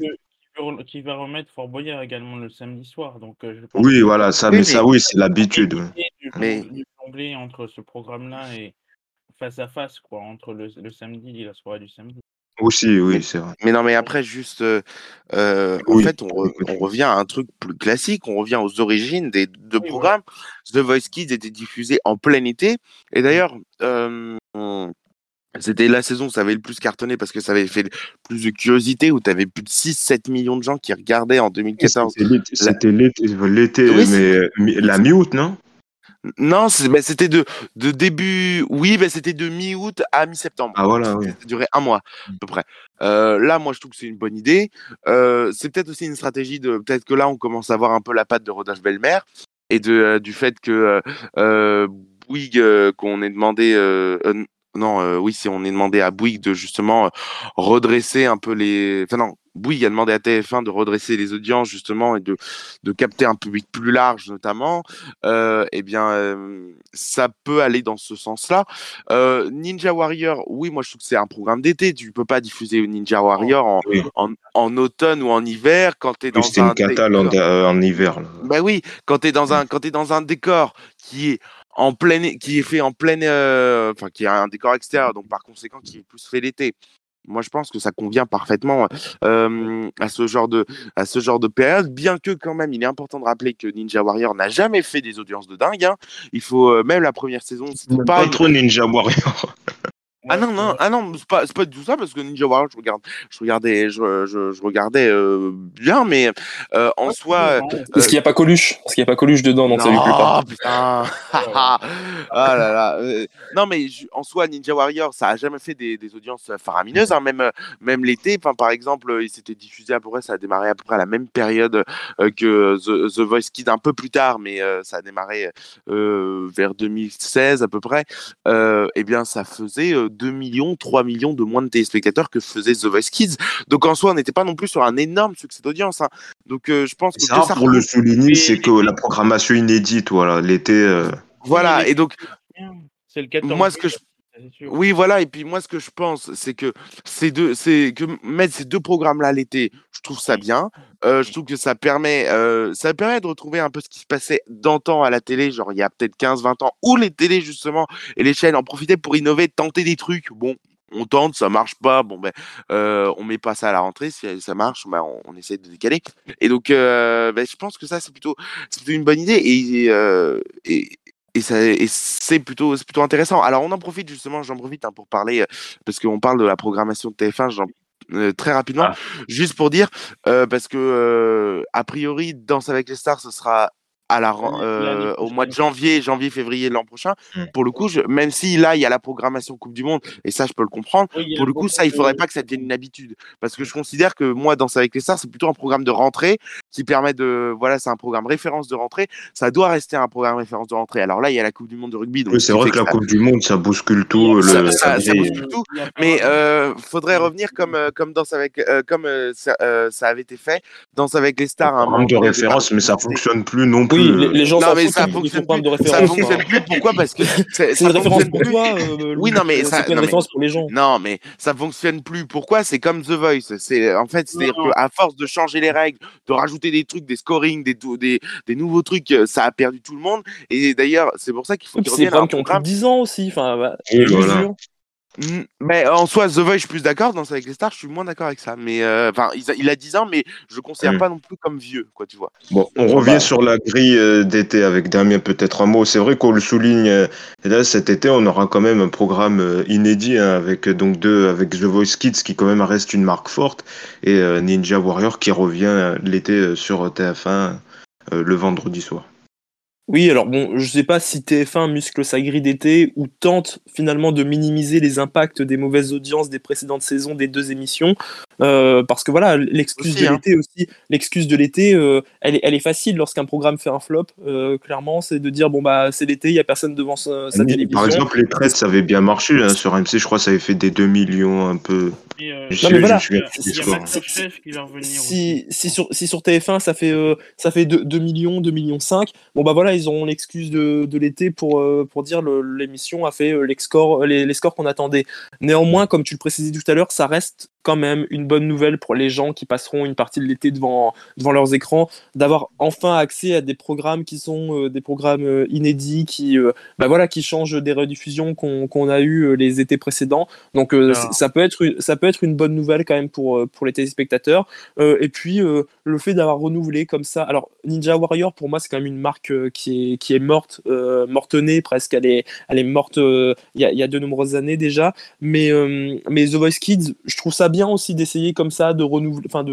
Qui va remettre Fort Boyard également le samedi soir. Donc, euh, oui, voilà, ça, mais, ça, oui, c'est l'habitude. Mais entre ce programme-là et face à face, quoi, entre le, le, samedi et la soirée du samedi. Aussi, oui, c'est vrai. Mais non, mais après, juste, euh, euh en fait, on, on, revient à un truc plus classique, on revient aux origines des deux programmes. The Voice Kids était diffusé en plein été. Et d'ailleurs, euh, c'était la saison où ça avait le plus cartonné parce que ça avait fait plus de curiosité, où tu avais plus de 6-7 millions de gens qui regardaient en 2014. C'était l'été, mais la mi-août, non? Non, bah, c'était de, de début. Oui, bah, c'était de mi-août à mi-septembre. Ah voilà, oui. Ça durait un mois à peu près. Euh, là, moi, je trouve que c'est une bonne idée. Euh, c'est peut-être aussi une stratégie de. Peut-être que là, on commence à voir un peu la patte de Rodolphe Belmer et de, euh, du fait que Bouygues, qu'on ait demandé non, euh, oui, si on est demandé à Bouygues de justement euh, redresser un peu les. Enfin, non, Bouygues a demandé à TF1 de redresser les audiences justement et de, de capter un public plus large notamment. Euh, eh bien, euh, ça peut aller dans ce sens-là. Ninja Warrior, oui, moi je trouve que c'est un programme d'été. Tu peux pas diffuser Ninja Warrior en, Oui. en, en automne ou en hiver quand tu es dans C'était un une cata en, hiver. là. bah oui, quand tu es dans un quand t'es dans un décor qui est en pleine qui est fait en pleine euh, enfin qui est un décor extérieur donc par conséquent qui est plus fait l'été. Moi je pense que ça convient parfaitement euh, à ce genre de à ce genre de période bien que quand même il est important de rappeler que Ninja Warrior n'a jamais fait des audiences de dingue hein. Il faut euh, même la première saison c'était pas Pas une- trop Ninja Warrior. Ah non non ah non c'est pas pas du tout ça parce que Ninja Warrior je regarde je regardais je, je, je regardais euh, bien mais euh, en soi euh, Est-ce qu'il n'y a pas Coluche Parce qu'il n'y a pas Coluche dedans, donc ça lui plaît pas. non, putain. ah là là. euh, non, mais je- en soi, Ninja Warrior, ça a jamais fait des, des audiences faramineuses. hein, même, même l'été, enfin, par exemple, il s'était diffusé à peu près, ça a démarré à peu près à la même période que The, The Voice Kids, un peu plus tard, mais ça a démarré vers 2016 à peu près. Euh, eh bien, ça faisait 2 millions, 3 millions de moins de téléspectateurs que faisait The Voice Kids. Donc, en soi, on n'était pas non plus sur un énorme succès d'audience. hein. Donc, euh, je pense que, ça pour le souligner, Mais- c'est que la programmation inédite, voilà, l'été. euh, Voilà, et donc, C'est le 14 Moi, ce que je-. Oui, voilà. Et puis moi, ce que je pense, c'est que ces deux, c'est que mettre ces deux programmes-là l'été, je trouve ça bien. Euh, je trouve que ça permet, euh, ça permet de retrouver un peu ce qui se passait d'antan à la télé, genre il y a peut-être 15-20 ans, où les télés justement et les chaînes en profitaient pour innover, tenter des trucs. Bon. On tente, ça marche pas, bon ben, euh, on met pas ça à la rentrée. Si ça marche, ben, on, on essaie de décaler. Et donc, euh, ben, je pense que ça c'est plutôt, une bonne idée. Et, euh, et, et, ça- et c'est plutôt, intéressant. Alors, on en profite justement, j'en profite hein, pour parler, euh, parce qu'on parle de la programmation de TF1, j'en- euh, très rapidement, Ah. juste pour dire, euh, parce que, euh, a priori, Danse avec les stars, ce sera à la, au mois de janvier, janvier, février de l'an prochain. Mm. Pour le coup, je, même si là, il y a la programmation Coupe du Monde, et ça, je peux le comprendre, Oui, pour le coup, ça, il faudrait pas que ça devienne une habitude. Parce que je considère que moi, Danse avec les stars, c'est plutôt un programme de rentrée qui permet de. Voilà, c'est un programme référence de rentrée. Ça doit rester un programme référence de rentrée. Alors là, il y a la Coupe du Monde de rugby. Donc Oui, c'est vrai que la ça- Coupe du Monde, ça bouscule tout. Ça- le, ça- la ça grille. bouscule tout. Mais euh, faudrait revenir comme, euh, comme, danse avec, euh, comme euh, ça, euh, ça avait été fait. Danse avec les stars. un programme de référence, mais ça fonctionne plus non plus. Oui, les, les gens Non, mais ça fonctionne programme de plus. Ça référence. fonctionne plus. Pourquoi? Parce que c'est- une référence fonctionne pour plus. toi. euh, Oui, non, mais ça- une référence pour les gens. Non, mais ça fonctionne plus. Pourquoi? C'est comme The Voice. C'est en fait, c'est à force de changer les règles, de rajouter des trucs, des scorings, des, des, des nouveaux trucs, euh, ça a perdu tout le monde. Et d'ailleurs, c'est pour ça qu'il faut puis C'est des programmes qui ont plus de programme. 10 ans aussi. Enfin, bah, je voilà. Mm, Mais en soi, The Voice, je suis plus d'accord. Dans avec les stars, je suis moins d'accord avec ça. Mais euh, enfin, il, a- il a 10 ans, mais je le considère Mm. pas non plus comme vieux, quoi, tu vois. Bon, on revient bah. sur la grille euh, d'été avec Damien, peut-être un mot. C'est vrai qu'on le souligne. euh, et là, cet été, on aura quand même un programme euh, inédit hein, avec euh, donc deux, avec The Voice Kids qui quand même reste une marque forte et euh, Ninja Warrior qui revient euh, l'été euh, sur TF1 euh, le vendredi soir. Oui, alors bon, je sais pas si TF1 muscle sa grille d'été ou tente finalement de minimiser les impacts des mauvaises audiences des précédentes saisons des deux émissions, euh, parce que voilà, l'excuse de hein. l'été aussi, l'excuse de l'été, euh, elle, est, elle est facile lorsqu'un programme fait un flop. euh, clairement, c'est de dire bon bah c'est l'été, il y a personne devant sa, sa télévision. Par exemple, les traites, ça avait bien marché hein, sur MC. Je crois que ça avait fait des 2 millions un peu. Si, sur, si sur TF1 ça fait, euh, ça fait 2, 2 millions, 2 millions 5, bon bah voilà, ils auront l'excuse de, de l'été pour, euh, pour dire l'émission a fait euh, les scores, les, les scores qu'on attendait. Néanmoins, comme tu le précisais tout à l'heure, ça reste quand même une bonne nouvelle pour les gens qui passeront une partie de l'été devant, devant leurs écrans, d'avoir enfin accès à des programmes qui sont euh, des programmes euh, inédits, qui, euh, bah voilà, qui changent des rediffusions qu'on a eues euh, les étés précédents. Donc euh, ça peut, être une, ça peut être une bonne nouvelle quand même pour, euh, pour les téléspectateurs. Euh, et puis euh, le fait d'avoir renouvelé comme ça. Alors Ninja Warrior pour moi c'est quand même une marque euh, qui, est, qui morte, euh, presque. Elle est, elle est morte euh, il y, a, de nombreuses années déjà. Mais, euh, mais The Voice Kids, je trouve ça bien aussi d'essayer comme ça de renouveler, enfin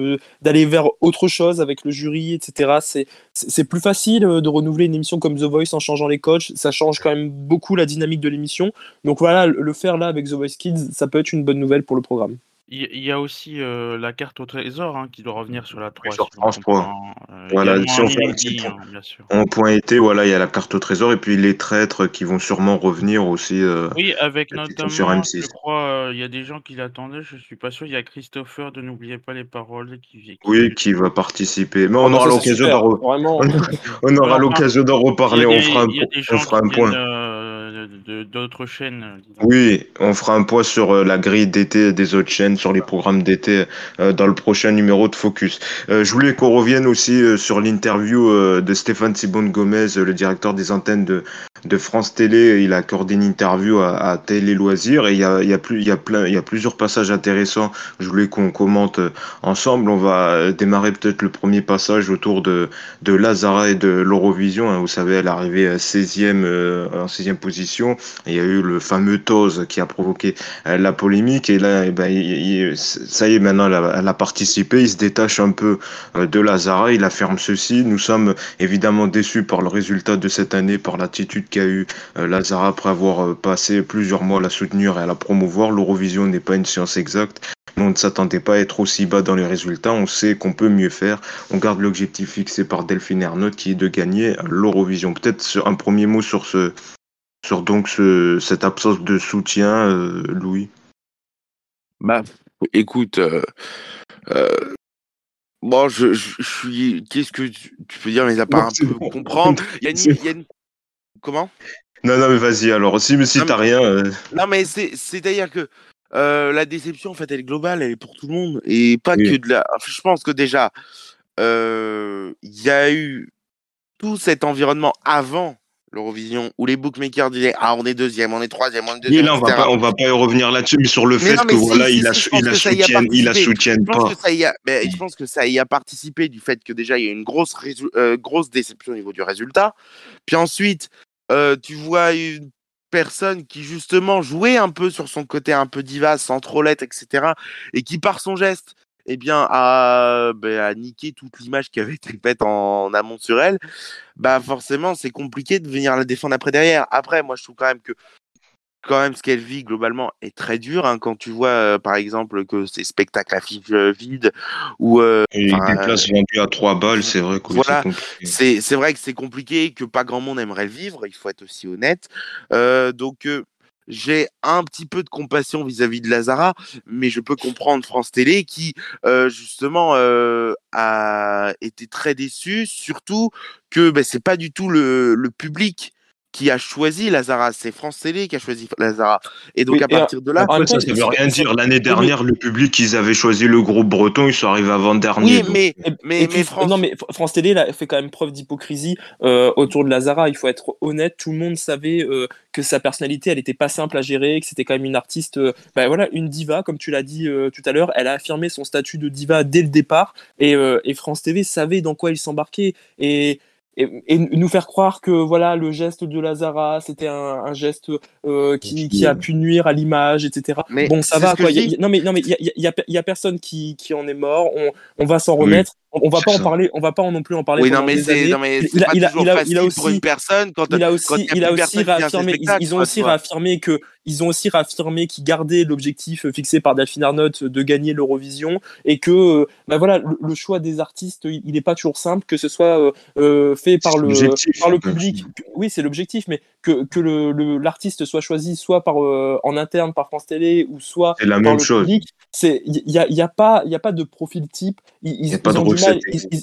d'aller vers autre chose avec le jury, etc. C'est plus facile euh, de renouveler une émission comme The Voice en changeant les coachs. Ça change quand même beaucoup la dynamique de l'émission. Donc voilà, le faire là avec The Voice Kids, ça peut être une bonne nouvelle pour le programme. Il y- a aussi euh, la carte au trésor hein, qui doit revenir sur la 3. sur si je me France trompe 3. pas, hein. Voilà, si on fait un petit point, hein, en point été, voilà, il y a la carte au trésor et puis les traîtres qui vont sûrement revenir aussi euh, Oui, avec sur notamment, je M6. crois, euh, il y a des gens qui l'attendaient, je suis pas sûr. Il y a Christopher de N'oubliez pas les paroles qui, qui Oui, qui va participer. Mais Ah on aura l'occasion d'en re- on aura l'occasion d'en reparler. On fera un, on fera un qui point. De- d'autres chaînes, euh. Oui, on fera un point sur euh, la grille d'été des autres chaînes, sur les programmes d'été euh, dans le prochain numéro de Focus. Je voulais qu'on revienne aussi sur l'interview de Stéphane Sibon Gomez, le directeur des antennes de, de France Télé. Il a accordé une interview à, Télé Loisirs et il y a, plusieurs passages intéressants. Je voulais qu'on commente euh, ensemble. On va euh, démarrer peut-être le premier passage autour de, de Lazara et de l'Eurovision. hein. Vous savez, elle est arrivée à 16e, euh, en 16e position. Il y a eu le fameux Toz qui a provoqué la polémique. Et là, eh ben, ça y est, maintenant, elle a, participé. Il se détache un peu de Lazara. Il affirme ceci. Nous sommes évidemment déçus par le résultat de cette année, par l'attitude qu'a eu euh, Lazara après avoir euh, passé plusieurs mois à la soutenir et à la promouvoir. L'Eurovision n'est pas une science exacte. Mais on ne s'attendait pas à être aussi bas dans les résultats. On sait qu'on peut mieux faire. On garde l'objectif fixé par Delphine Ernotte qui est de gagner l'Eurovision. Peut-être un premier mot sur ce, sur donc ce, cette absence de soutien, euh, Louis? Bah, écoute, euh, euh, bon, je, je, je suis. Qu'est-ce que tu, tu peux dire, mais à part Non, un peu bon. comprendre. Il y a une, C'est il y a une- Comment? Non, non, mais vas-y alors. Si, mais si t'as rien. euh, Non, mais c'est, c'est-à-dire que euh, la déception, en fait, elle est globale, elle est pour tout le monde. Et pas Oui. que de la. enfin, Je pense que déjà, euh, il y a eu tout cet environnement avant l'Eurovision où les bookmakers disaient Ah, on est deuxième, on est troisième, on est deuxième, là, on va pas, on va pas y revenir là-dessus, mais sur le Mais fait non, que mais si, voilà, si, il la, si, pense il la que ça y a soutienne, il la participé. soutienne Je pense pas. que ça y a, mais je pense que ça y a participé du fait que déjà il y a une grosse, euh, grosse déception au niveau du résultat. Puis ensuite, euh, tu vois une personne qui justement jouait un peu sur son côté un peu diva, sans trop l'être, etc. Et qui par son geste, eh bien, a, ben, a niqué toute l'image qui avait été faite en, en amont sur elle. Bah forcément, c'est compliqué de venir la défendre après derrière. Après, moi je trouve quand même que quand même ce qu'elle vit globalement est très dur hein, quand tu vois euh, par exemple que ces spectacles affiches euh, vides ou euh, Et des places vendues à 3 balles, c'est vrai que voilà, c'est compliqué. c'est vrai que c'est compliqué, que pas grand monde aimerait le vivre, il faut être aussi honnête. Euh, donc, euh, j'ai un petit peu de compassion vis-à-vis de Lazara, mais je peux comprendre France Télé qui, euh, justement, euh, a été très déçu, surtout que ben, c'est pas du tout le, le public qui a choisi Lazara, c'est France Télé qui a choisi Lazara. Et donc, Oui, à et, partir de là, en même ça, veut rien dire. L'année oui, dernière, le public, ils avaient choisi le groupe breton, ils sont arrivés avant-dernier. oui, donc, mais, puis, mais France, non, mais France Télé là, fait quand même preuve d'hypocrisie euh, autour de Lazara. Il faut être honnête. Tout le monde savait euh, que sa personnalité, elle était pas simple à gérer, que c'était quand même une artiste, euh, bah, voilà, une diva, comme tu l'as dit euh, tout à l'heure. Elle a affirmé son statut de diva dès le départ, et, euh, et France TV savait dans quoi il s'embarquait. Et et, et nous faire croire que voilà le geste de Lazara c'était un, un geste euh, qui, qui a pu nuire à l'image etc Mais bon ça va quoi. Y a- dis. y a- non mais non mais il y a, y, a, y a personne qui, qui en est mort. On, on va s'en Oui, remettre on, va pas en parler on va pas non plus en parler Oui, non, mais c'est Il- a- pas il a- toujours il a- facile il a pour aussi- une personne quand il a quand aussi, il a il a plus aussi réaffirmé, ils, ont aussi réaffirmé que, ils ont aussi réaffirmé qu'ils gardaient l'objectif fixé par Delphine Arnott de gagner l'Eurovision et que, euh, bah voilà, le, le choix des artistes, il n'est pas toujours simple, que ce soit euh, euh, fait par le, par le public. Oui, c'est l'objectif, mais que, que le- le- l'artiste soit choisi soit par, euh, en interne par France Télé ou soit la par même le chose. public, c'est il y a, y a pas il a pas de profil type. Ils, ont du mal,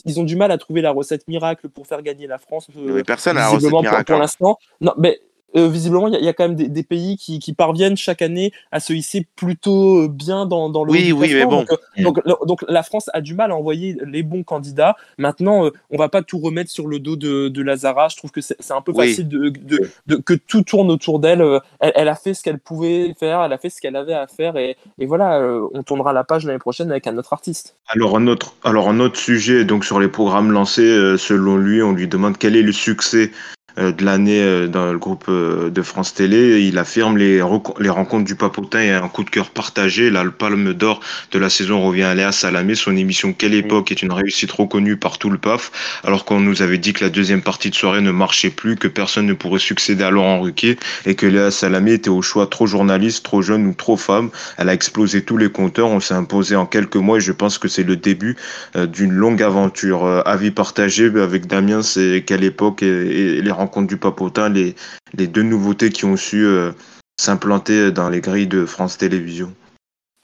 ils, ont du mal à trouver la recette miracle pour faire gagner la France. euh, personne n'a la recette visiblement pour, miracle. pour hein. l'instant. Non, mais euh, visiblement, il y, a- il y a quand même des, des pays qui, qui parviennent chaque année à se hisser plutôt euh, bien dans, dans le Oui, oui, mais bon. Donc, euh, Mm. donc, la France a du mal à envoyer les bons candidats. Maintenant, euh, on va pas tout remettre sur le dos de, de Lazara. Je trouve que c'est un peu Oui. facile de, de- de- que tout tourne autour d'elle. Elle, elle a fait ce qu'elle pouvait faire, elle a fait ce qu'elle avait à faire, et, et voilà, euh, on tournera la page l'année prochaine avec un autre artiste. Alors un autre, alors un autre sujet, donc sur les programmes lancés, euh, selon lui, on lui demande quel est le succès de l'année euh, dans le groupe euh, de France Télé. Il affirme les, les rencontres du Papotin et un coup de cœur partagé. Là, le palme d'or de la saison revient à Léa Salamé. Son émission Quelle époque est une réussite reconnue par tout le PAF, alors qu'on nous avait dit que la deuxième partie de soirée ne marchait plus, que personne ne pourrait succéder à Laurent Ruquier et que Léa Salamé était au choix trop journaliste, trop jeune ou trop femme. Elle a explosé tous les compteurs. On s'est imposé en quelques mois et je pense que c'est le début d'une longue aventure. avis partagé avec Damien, c'est Quelle époque et, les rencontre du Papotin, les, deux nouveautés qui ont su euh, s'implanter dans les grilles de France Télévisions.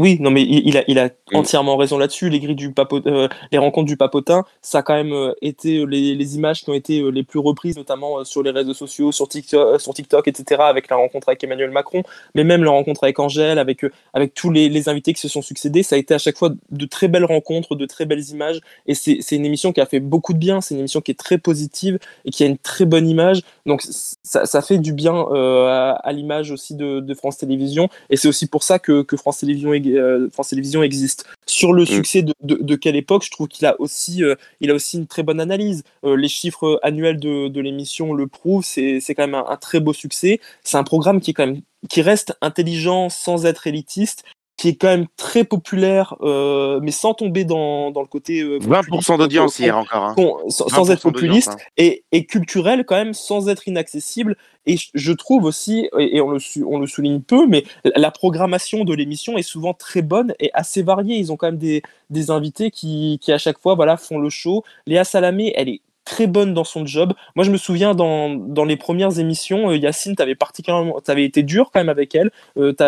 Oui, non, mais il, a, il a entièrement raison là-dessus. Les grilles du euh, les rencontres du papotin, ça a quand même euh, été les, les, images qui ont été les plus reprises, notamment sur les réseaux sociaux, sur TikTok, sur TikTok, etc., avec la rencontre avec Emmanuel Macron, mais même la rencontre avec Angèle, avec, avec tous les, les invités qui se sont succédés. Ça a été à chaque fois de très belles rencontres, de très belles images. Et c'est une émission qui a fait beaucoup de bien. C'est une émission qui est très positive et qui a une très bonne image. Donc ça, ça fait du bien à, à l'image aussi de, de, France Télévisions. Et c'est aussi pour ça que, que France Télévisions euh, France Télévisions existe. Sur le mm. succès de, de, de, quelle époque, je trouve qu'il a aussi, euh, il a aussi une très bonne analyse. Euh, les chiffres annuels de, de l'émission le prouvent. C'est quand même un, un, très beau succès. C'est un programme qui est quand même qui reste intelligent sans être élitiste qui est quand même très populaire, euh, mais sans tomber dans, dans le côté... Euh, 20% d'audience hier encore. Hein. Sans, sans être populiste, hein. et, et, culturel quand même, sans être inaccessible. Et je trouve aussi, et on le, on le souligne peu, mais la programmation de l'émission est souvent très bonne et assez variée. Ils ont quand même des, des invités qui, qui, à chaque fois, voilà, font le show. Léa Salamé, elle est très bonne dans son job. Moi, je me souviens dans, dans les premières émissions, euh, Yacine, tu avais particulièrement, avais été dur quand même avec elle. Euh, tu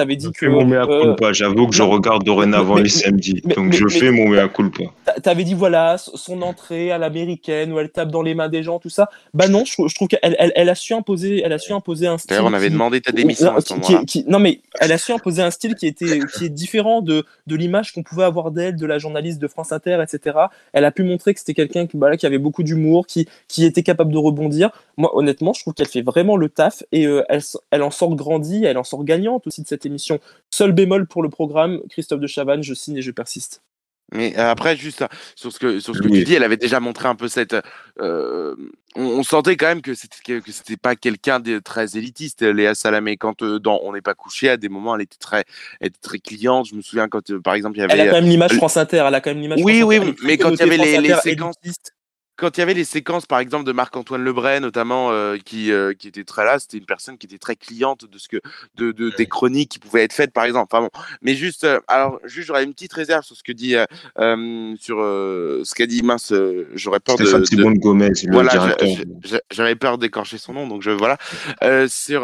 avais dit que. mon mea culpa. J'avoue que je regarde dorénavant les samedis, donc je fais mon mea culpa. Tu avais dit voilà son entrée à l'américaine où elle tape dans les mains des gens, tout ça. Bah non, je, je trouve qu'elle elle, elle, a su imposer, elle a su imposer un style. on avait demandé ta démission à ce moment-là. Non mais elle a su imposer un style qui était qui est différent de de l'image qu'on pouvait avoir d'elle, de la journaliste de France Inter, etc. Elle a pu montrer que c'était quelqu'un qui, bah, qui avait beaucoup d'humour, qui, qui était capable de rebondir. Moi, honnêtement, je trouve qu'elle fait vraiment le taf et euh, elle, elle en sort grandie, elle en sort gagnante aussi de cette émission. Seul bémol pour le programme, Christophe de Chavannes, je signe et je persiste. Mais euh, après, juste sur ce que, sur ce que oui. tu dis, elle avait déjà montré un peu cette. Euh, on, on, sentait quand même que c'était que c'était pas quelqu'un de très élitiste, Léa Salamé. Quand euh, dans On n'est pas couché, à des moments, elle était très, elle était très cliente. Je me souviens quand, euh, par exemple, il y avait. Elle a quand même l'image France Inter. Elle a quand même l'image. Oui, oui, mais quand il y avait les, les séquences. Élitiste quand il y avait les séquences, par exemple, de Marc-Antoine Lebray, notamment, euh, qui, euh, qui était très là, c'était une personne qui était très cliente de ce que, de, de des chroniques qui pouvaient être faites, par exemple. Enfin bon, mais juste, euh, alors, juste, j'aurais une petite réserve sur ce que dit, euh, sur ce qu'a dit mince, j'aurais peur Stéphane de. Stéphane Gomez, voilà, j'avais peur d'écorcher son nom, donc je voilà, sur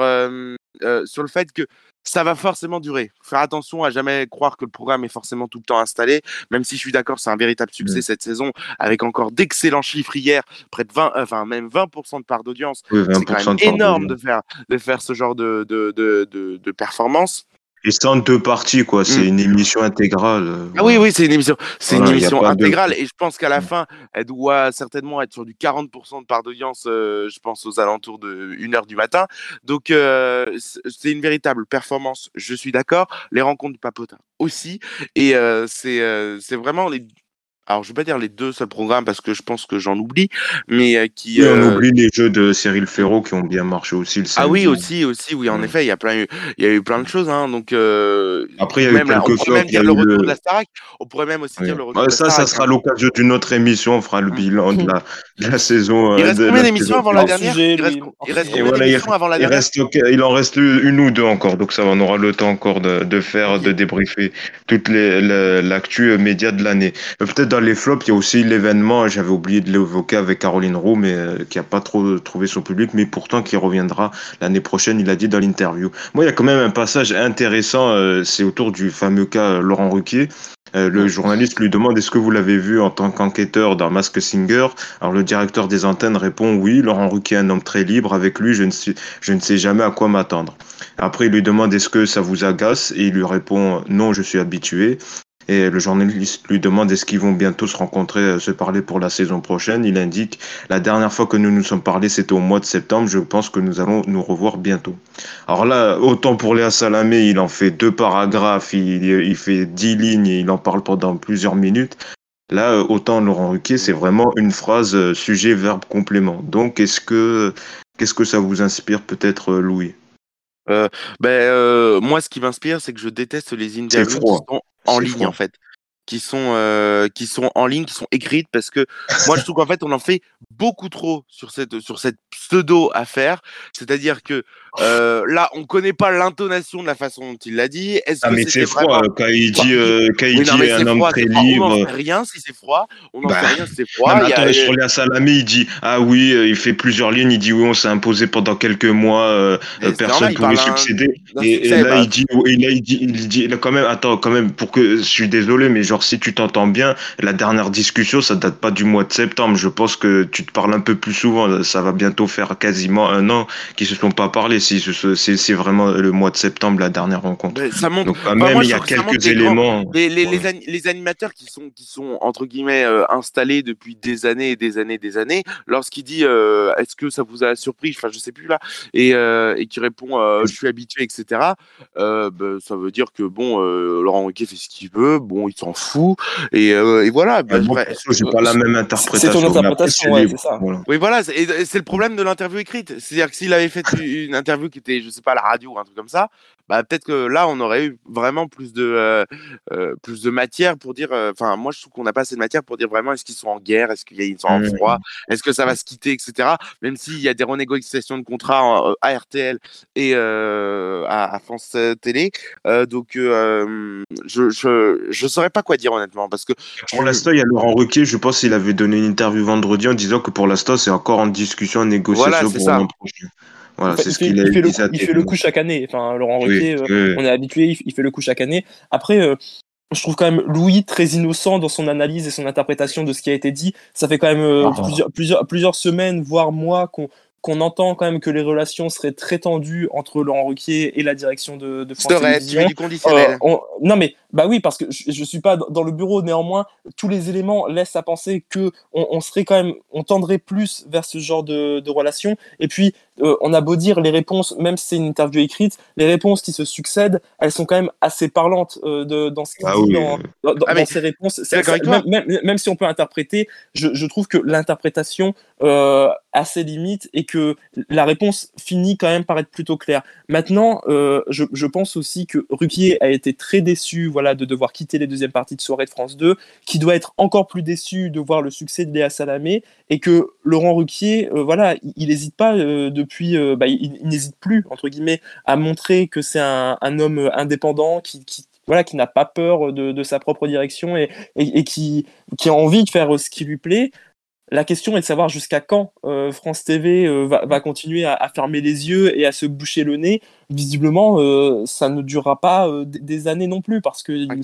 sur le fait que ça va forcément durer. Faire attention à jamais croire que le programme est forcément tout le temps installé, même si je suis d'accord, c'est un véritable succès mmh. cette saison, avec encore d'excellents chiffres hier, près de 20, enfin même 20% de part d'audience. Oui, c'est quand même énorme de faire, de faire ce genre de, de, de, de, de performance. Et c'est en deux parties, quoi. C'est mmh. une émission intégrale. Ah oui, oui, c'est une émission, c'est voilà, une émission intégrale. De... Et je pense qu'à la fin, elle doit certainement être sur du 40% de part d'audience, euh, je pense aux alentours de 1h du matin. Donc, euh, c'est une véritable performance. Je suis d'accord. Les rencontres du papotin aussi. Et euh, c'est vraiment les, alors je vais pas dire les deux seuls programmes parce que je pense que j'en oublie, mais euh, qui. Oui, on euh... oublie les jeux de Cyril Ferraud qui ont bien marché aussi le Ah oui, aussi, aussi, oui, en mmh. effet, il y a plein, il y a eu plein de choses, hein, donc. Euh... Après, il y a eu même, quelques on pourrait même dire le retour de la Starac. On pourrait même aussi oui. dire le retour. De ça, la ça sera l'occasion d'une autre émission. On fera le bilan de la, de la saison. Il reste combien d'émissions avant la dernière Il reste, il reste combien d'émissions avant la dernière reste, Il en reste une ou deux encore, donc ça, on aura le temps encore de, de faire, de débriefer toute l'actu média de l'année. Peut-être dans les flops, il y a aussi l'événement, j'avais oublié de l'évoquer avec Caroline Roux, mais euh, qui n'a pas trop trouvé son public, mais pourtant qui reviendra l'année prochaine, il a dit dans l'interview. Moi, il y a quand même un passage intéressant, euh, c'est autour du fameux cas euh, Laurent Ruquier. Euh, le journaliste lui demande est-ce que vous l'avez vu en tant qu'enquêteur dans Mask Singer? Alors le directeur des antennes répond oui, Laurent Ruquier est un homme très libre, avec lui je ne sais, je ne sais jamais à quoi m'attendre. Après il lui demande est-ce que ça vous agace? Et il lui répond non, je suis habitué. Et le journaliste lui demande est-ce qu'ils vont bientôt se rencontrer, euh, se parler pour la saison prochaine? Il indique la dernière fois que nous nous sommes parlé, c'était au mois de septembre. Je pense que nous allons nous revoir bientôt. Alors là, autant pour Léa Salamé, il en fait deux paragraphes, il, il fait dix lignes et il en parle pendant plusieurs minutes. Là, euh, autant Laurent Ruquier, c'est vraiment une phrase euh, sujet, verbe, complément. Donc, est-ce que qu'est-ce que ça vous inspire peut-être, Louis? Euh, ben, euh, moi, ce qui m'inspire, c'est que je déteste les interviews qui froid. sont en ligne, en fait. Qui sont, euh, qui sont en ligne, qui sont écrites, parce que moi, je trouve qu'en fait, on en fait beaucoup trop sur cette, sur cette pseudo-affaire. C'est-à-dire que euh, là, on connaît pas l'intonation de la façon dont il l'a dit. Est-ce Ah, que mais c'est froid euh, quand il dit, euh, quand il Oui, non, dit mais un homme froid, très froid. On n'en libre. sait rien si c'est froid. On n'en Bah, sait rien si c'est Non, froid. mais Il y a- attendez, sur Salamé, il dit Ah oui, il fait plusieurs lignes. Il dit Oui, on s'est imposé pendant quelques mois, Mais personne il pouvait un- succéder. Et, là, bah. il dit, et là, il dit, il dit, là, quand même, attends, quand même, pour que, je suis désolé, mais genre, si tu t'entends bien, la dernière discussion, ça date pas du mois de septembre. Je pense que tu te parles un peu plus souvent. Ça va bientôt faire quasiment un an qu'ils se sont pas parlé. Si ce- c'est vraiment le mois de septembre, la dernière rencontre. Ça montre. Donc, quand Enfin, même, moi, il y a quelques grands- éléments. Les, les, Ouais. les, ani- les animateurs qui sont, qui sont entre guillemets euh, installés depuis des années et des années et des années, lorsqu'il dit euh, est-ce que ça vous a surpris, enfin je sais plus là, et, euh, et qui répond euh, je suis habitué, etc. Ben, ça veut dire que bon, Laurent Ruquier fait ce qu'il veut, bon il s'en fout, et, euh, et voilà. ben, Ah, bon, bref, perso, j'ai pas la même interprétation. ton mais après, interprétation, c'est ouais, c'est ça. Voilà. Oui, voilà, c'est- c'est le problème de l'interview écrite. C'est-à-dire que s'il avait fait une interview qui était, je sais pas, à la radio ou un truc comme ça, bah peut-être que là, on aurait eu vraiment plus de, euh, euh, plus de matière pour dire. euh, Enfin, moi, je trouve qu'on n'a pas assez de matière pour dire vraiment est-ce qu'ils sont en guerre, est-ce qu'ils sont en froid, est-ce que ça va se quitter, etc. Même s'il y a des renégociations de contrats en- à RTL et à, à France Télé. Donc, euh, je, je, je saurais pas quoi dire honnêtement parce que Pour l'instant, il y a Laurent Ruquier, je pense qu'il avait donné une interview vendredi en disant que pour l'instant, c'est encore en discussion, en négociation Voilà, pour l'an prochain. Voilà, En fait, c'est il ce fait, qu'il a il fait le, coup- il fait le coup chaque année. Enfin, Laurent Ruquier, euh, Oui, oui. on est habitué, il, il fait le coup chaque année. Après, euh, je trouve quand même Louis très innocent dans son analyse et son interprétation de ce qui a été dit. Ça fait quand même euh, Ah. plusieurs, plusieurs, plusieurs semaines, voire mois, qu'on qu'on entend quand même que les relations seraient très tendues entre Laurent Ruquier et la direction de, de France Télévisions. mets du conditionnel. Euh, on- Non mais bah oui parce que je, je suis pas dans dans le bureau néanmoins tous les éléments laissent à penser que on, on serait quand même on tendrait plus vers ce genre de, de relation et puis euh, on a beau dire les réponses même si c'est une interview écrite les réponses qui se succèdent elles sont quand même assez parlantes euh, de, dans ce qu'il Ah dit oui. dans, dans, dans- Ah, mais dans ses réponses. même, même, même si on peut interpréter je, je trouve que l'interprétation euh, a ses limites et que la réponse finit quand même par être plutôt claire. Maintenant, euh, je, je pense aussi que Ruquier a été très déçu voilà, de devoir quitter les deuxièmes parties de soirée de France 2, qui doit être encore plus déçu de voir le succès de Léa Salamé, et que Laurent Ruquier, euh, voilà, il n'hésite pas euh, depuis, euh, bah, il, il n'hésite plus, entre guillemets, à montrer que c'est un, un homme indépendant qui, qui voilà, qui n'a pas peur de, de sa propre direction et, et, et qui, qui a envie de faire ce qui lui plaît. La question est de savoir jusqu'à quand euh, France TV euh, va, va, continuer à, à, fermer les yeux et à se boucher le nez. Visiblement, euh, ça ne durera pas euh, des années non plus parce que ah,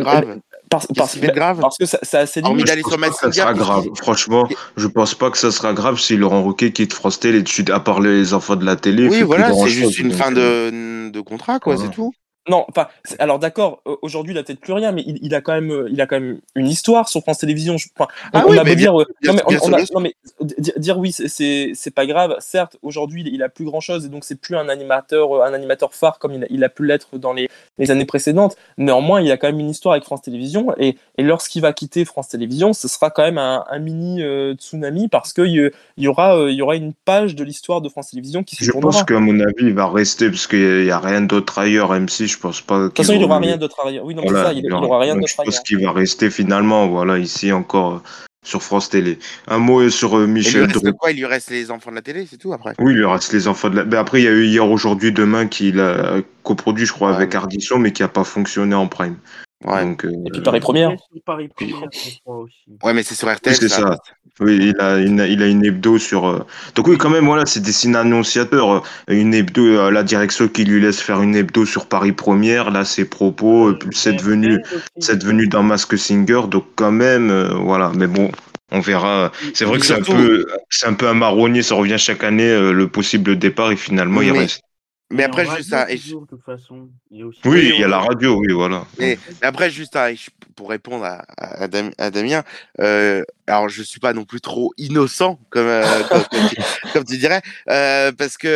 grave? Parce, parce, de grave parce que ça, ça a assez Hormis Je d'aller sur pas que ça sera grave. Franchement, je pense pas que ça sera grave si Laurent Ruquier quitte France Télé. À part les enfants de la télé, Oui, voilà, c'est juste une donc, fin euh, de, de contrat, quoi, Voilà. c'est tout. Non, enfin, alors d'accord, euh, aujourd'hui il a peut-être plus rien, mais il, il a quand même, euh, il a quand même une histoire sur France Télévisions. Je- enfin, on, Ah on oui, a beau dire, euh, bien- non mais, on- on a- sûr. non, mais di- dire oui, c'est- pas grave. Certes, aujourd'hui il, il a plus grand chose et donc c'est plus un animateur, euh, un animateur phare comme il a, il a pu l'être dans les, les années précédentes. Néanmoins, il a quand même une histoire avec France Télévisions et, et lorsqu'il va quitter France Télévisions, ce sera quand même un, un mini euh, tsunami parce que il y, aura, euh, y aura une page de l'histoire de France Télévisions qui se Je tournera. pense qu'à mon avis, il va rester parce qu'il n'y a rien d'autre ailleurs. M6, je pense pas. De toute façon, il n'aura rien d'autre ailleurs. Oui, non, c'est ça, il, il aura rien donc d'autre Je pense qu'il va rester finalement, voilà, ici encore euh, sur France Télé. Un mot euh, sur euh, Et il lui Michel reste quoi? Il lui reste les enfants de la télé, c'est tout après? Oui, il lui reste les enfants de la. Mais après, il y a eu hier, aujourd'hui, demain qu'il a coproduit, je crois, Ouais. avec Ardisson, mais qui n'a pas fonctionné en prime. Ouais, Donc, euh, Et puis Paris Première. Paris Première, je crois aussi. ouais mais c'est sur Oui, RTL. c'est ça. Oui, il a une, il a une hebdo sur. euh, Donc oui, quand même, voilà, c'est des signes annonciateurs. euh, Une hebdo, la direction qui lui laisse faire une hebdo sur Paris Première, là, ses propos, devenu, c'est devenu dans Mask Singer, donc quand même, euh, voilà. Mais bon, on verra. C'est vrai que c'est un peu, c'est un peu un marronnier. Ça revient chaque année euh, le possible départ et finalement il reste. Mais après, juste et toujours, de toute façon. Il y a aussi Oui, oui, il y a la radio, oui, voilà. Mais, mais après, juste ça, et je- pour répondre à, à, Damien, euh, alors je suis pas non plus trop innocent comme euh, comme, tu, dirais, euh, parce que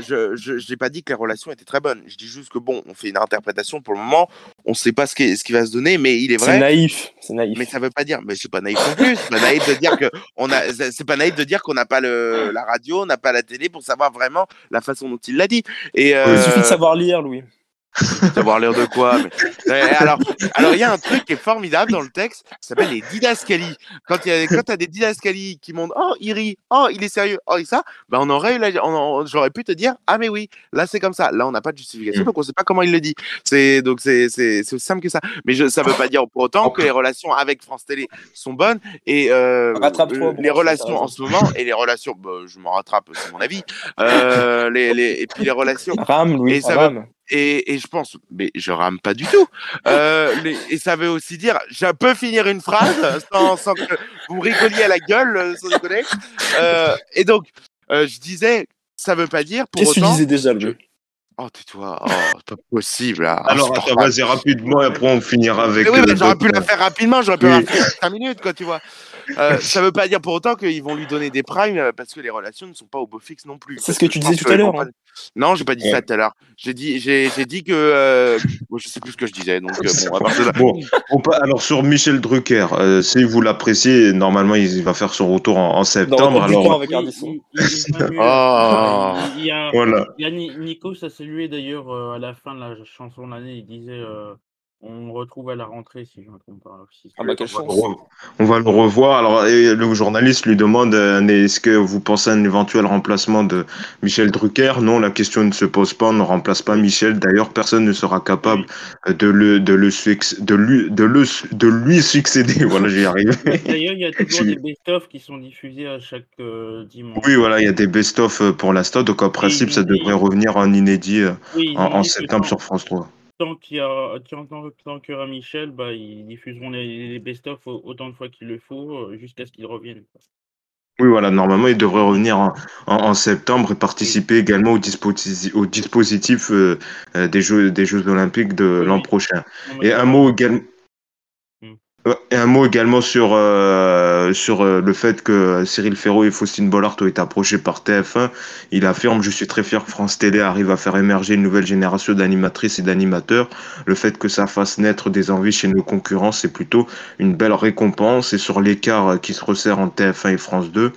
je n'ai pas dit que les relations étaient très bonnes. Je dis juste que bon, on fait une interprétation pour le moment, on sait pas ce qui ce qui va se donner, mais il est vrai. C'est naïf, c'est naïf. Mais ça veut pas dire, mais c'est pas naïf non plus. C'est pas naïf de dire que on a, c'est pas naïf de dire qu'on n'a pas le la radio, on n'a pas la télé pour savoir vraiment la façon dont il l'a dit. Et il suffit de savoir lire, Louis. Savoir l'air de quoi mais... Alors, alors il y a un truc qui est formidable dans le texte, ça s'appelle les didascalies. Quand il y a, quand t'as des didascalies qui montrent, oh, il rit, oh, il est sérieux, oh, et ça, ben on aurait eu, j'aurais pu te dire, ah mais oui, là c'est comme ça. Là on n'a pas de justification, mm. donc on sait pas comment il le dit. C'est donc c'est c'est aussi simple que ça. Mais je, ça veut pas dire pour autant que les relations avec France Télé sont bonnes et euh, les relations en ce moment et les relations, bah, je m'en rattrape, c'est mon avis. Euh, les, les, et puis les relations. Ram, Louis, et ça et, et, je pense, mais je rame pas du tout. Euh, et ça veut aussi dire, je peux finir une phrase sans, sans que vous rigoliez à la gueule, euh, sans déconner. Euh, et donc, euh, je disais, ça veut pas dire pour Qu'est-ce que tu disais déjà, le Oh, tais-toi, oh, c'est pas possible. Là. Alors, vas-y rapidement et après on finira avec. oui, j'aurais pu la faire rapidement, j'aurais pu la faire 5 minutes, quoi, tu vois. Euh, ça veut pas dire pour autant qu'ils vont lui donner des primes euh, parce que les relations ne sont pas au beau fixe non plus. C'est ce que tu disais tout à l'heure. Hein. Non, j'ai pas dit ça tout à l'heure. J'ai dit, j'ai, dit que, euh... je sais plus ce que je disais. Donc euh, bon, alors sur Michel Drucker, si vous l'appréciez, normalement il va faire son retour en, septembre. alors. Avec il, il, oh. il, y a, voilà. il y a Nico, ça s'est lui d'ailleurs à la fin de la chanson de l'année, il disait. On retrouve à la rentrée, si je ne me trompe pas. ah bah, quelle chance. On va le revoir. Alors, le journaliste lui demande euh, est-ce que vous pensez à un éventuel remplacement de Michel Drucker? Non, la question ne se pose pas. On ne remplace pas Michel. D'ailleurs, personne ne sera capable de, le, de, le, de, lui, de, le, de lui succéder. voilà, j'y arrive. D'ailleurs, il y a toujours des best-of qui sont diffusés à chaque euh, dimanche. Oui, voilà, il y a des best-of euh, pour l'instant. Donc, en principe, ça devrait revenir en inédit en, septembre sur France 3 tant qu'il y a, tant, tant qu'il y aura Michel, bah, ils diffuseront les, les best-of autant de fois qu'il le faut euh, jusqu'à ce qu'il revienne. Oui, voilà, normalement, il devrait revenir en, en, septembre et participer également au, dispositif, au dispositif euh, euh, des, Jeux, des Jeux Olympiques de l'an prochain. Et un mot également. Et un mot également sur, euh, sur euh, le fait que Cyril Ferraud et Faustine Bollard ont été approchés par TF1. Il affirme Je suis très fier que France Télé arrive à faire émerger une nouvelle génération d'animatrices et d'animateurs. Le fait que ça fasse naître des envies chez nos concurrents, c'est plutôt une belle récompense. Et sur l'écart qui se resserre entre TF1 et France 2,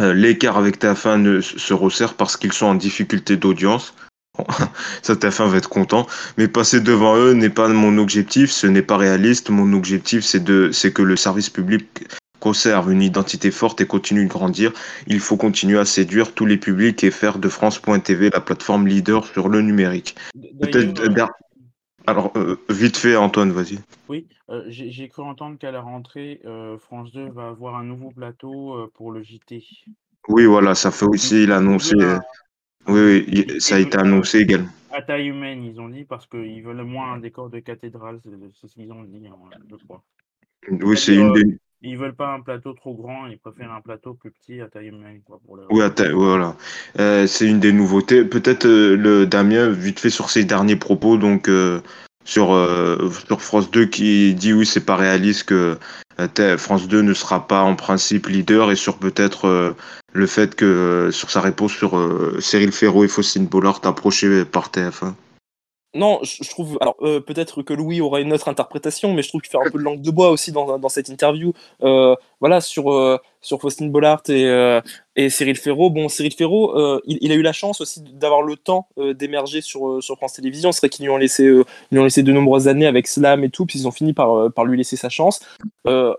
euh, l'écart avec TF1 ne, se resserre parce qu'ils sont en difficulté d'audience. Ça, TF1 va être content. Mais passer devant eux n'est pas mon objectif, ce n'est pas réaliste. Mon objectif, c'est de, c'est que le service public conserve une identité forte et continue de grandir. Il faut continuer à séduire tous les publics et faire de France.tv la plateforme leader sur le numérique. Euh, alors, euh, vite fait, Antoine, vas-y. Oui, euh, j'ai cru entendre qu'à la rentrée, France 2 va avoir un nouveau plateau pour le JT. Oui, voilà, ça fait aussi l'annoncer. Oui, oui, ça a été annoncé également. À taille humaine, ils ont dit, parce qu'ils veulent moins un décor de cathédrale, c'est ce qu'ils ont dit, hein, je crois. Oui, c'est une des. Ils veulent pas un plateau trop grand, ils préfèrent un plateau plus petit à taille humaine. Quoi, pour Oui, voilà. Euh, c'est une des nouveautés. Peut-être euh, le Damien, vite fait sur ses derniers propos, donc euh, sur, sur France 2, qui dit oui, c'est pas réaliste que France 2 ne sera pas en principe leader et sur peut-être le fait que euh, sur sa réponse sur euh, Cyril Ferro et Faustine Bollard approché par TF1 non, je trouve. Alors, euh, peut-être que Louis aura une autre interprétation, mais je trouve qu'il fait un peu de langue de bois aussi dans, dans cette interview. voilà, sur, sur Faustine Bollard et, et Cyril Ferro. Bon, Cyril Ferro, il, il, a eu la chance aussi d'avoir le temps d'émerger sur, sur France Télévisions. C'est vrai qu'ils lui, ont laissé, lui ont laissé de nombreuses années avec Slam et tout, puis ils ont fini par, par lui laisser sa chance.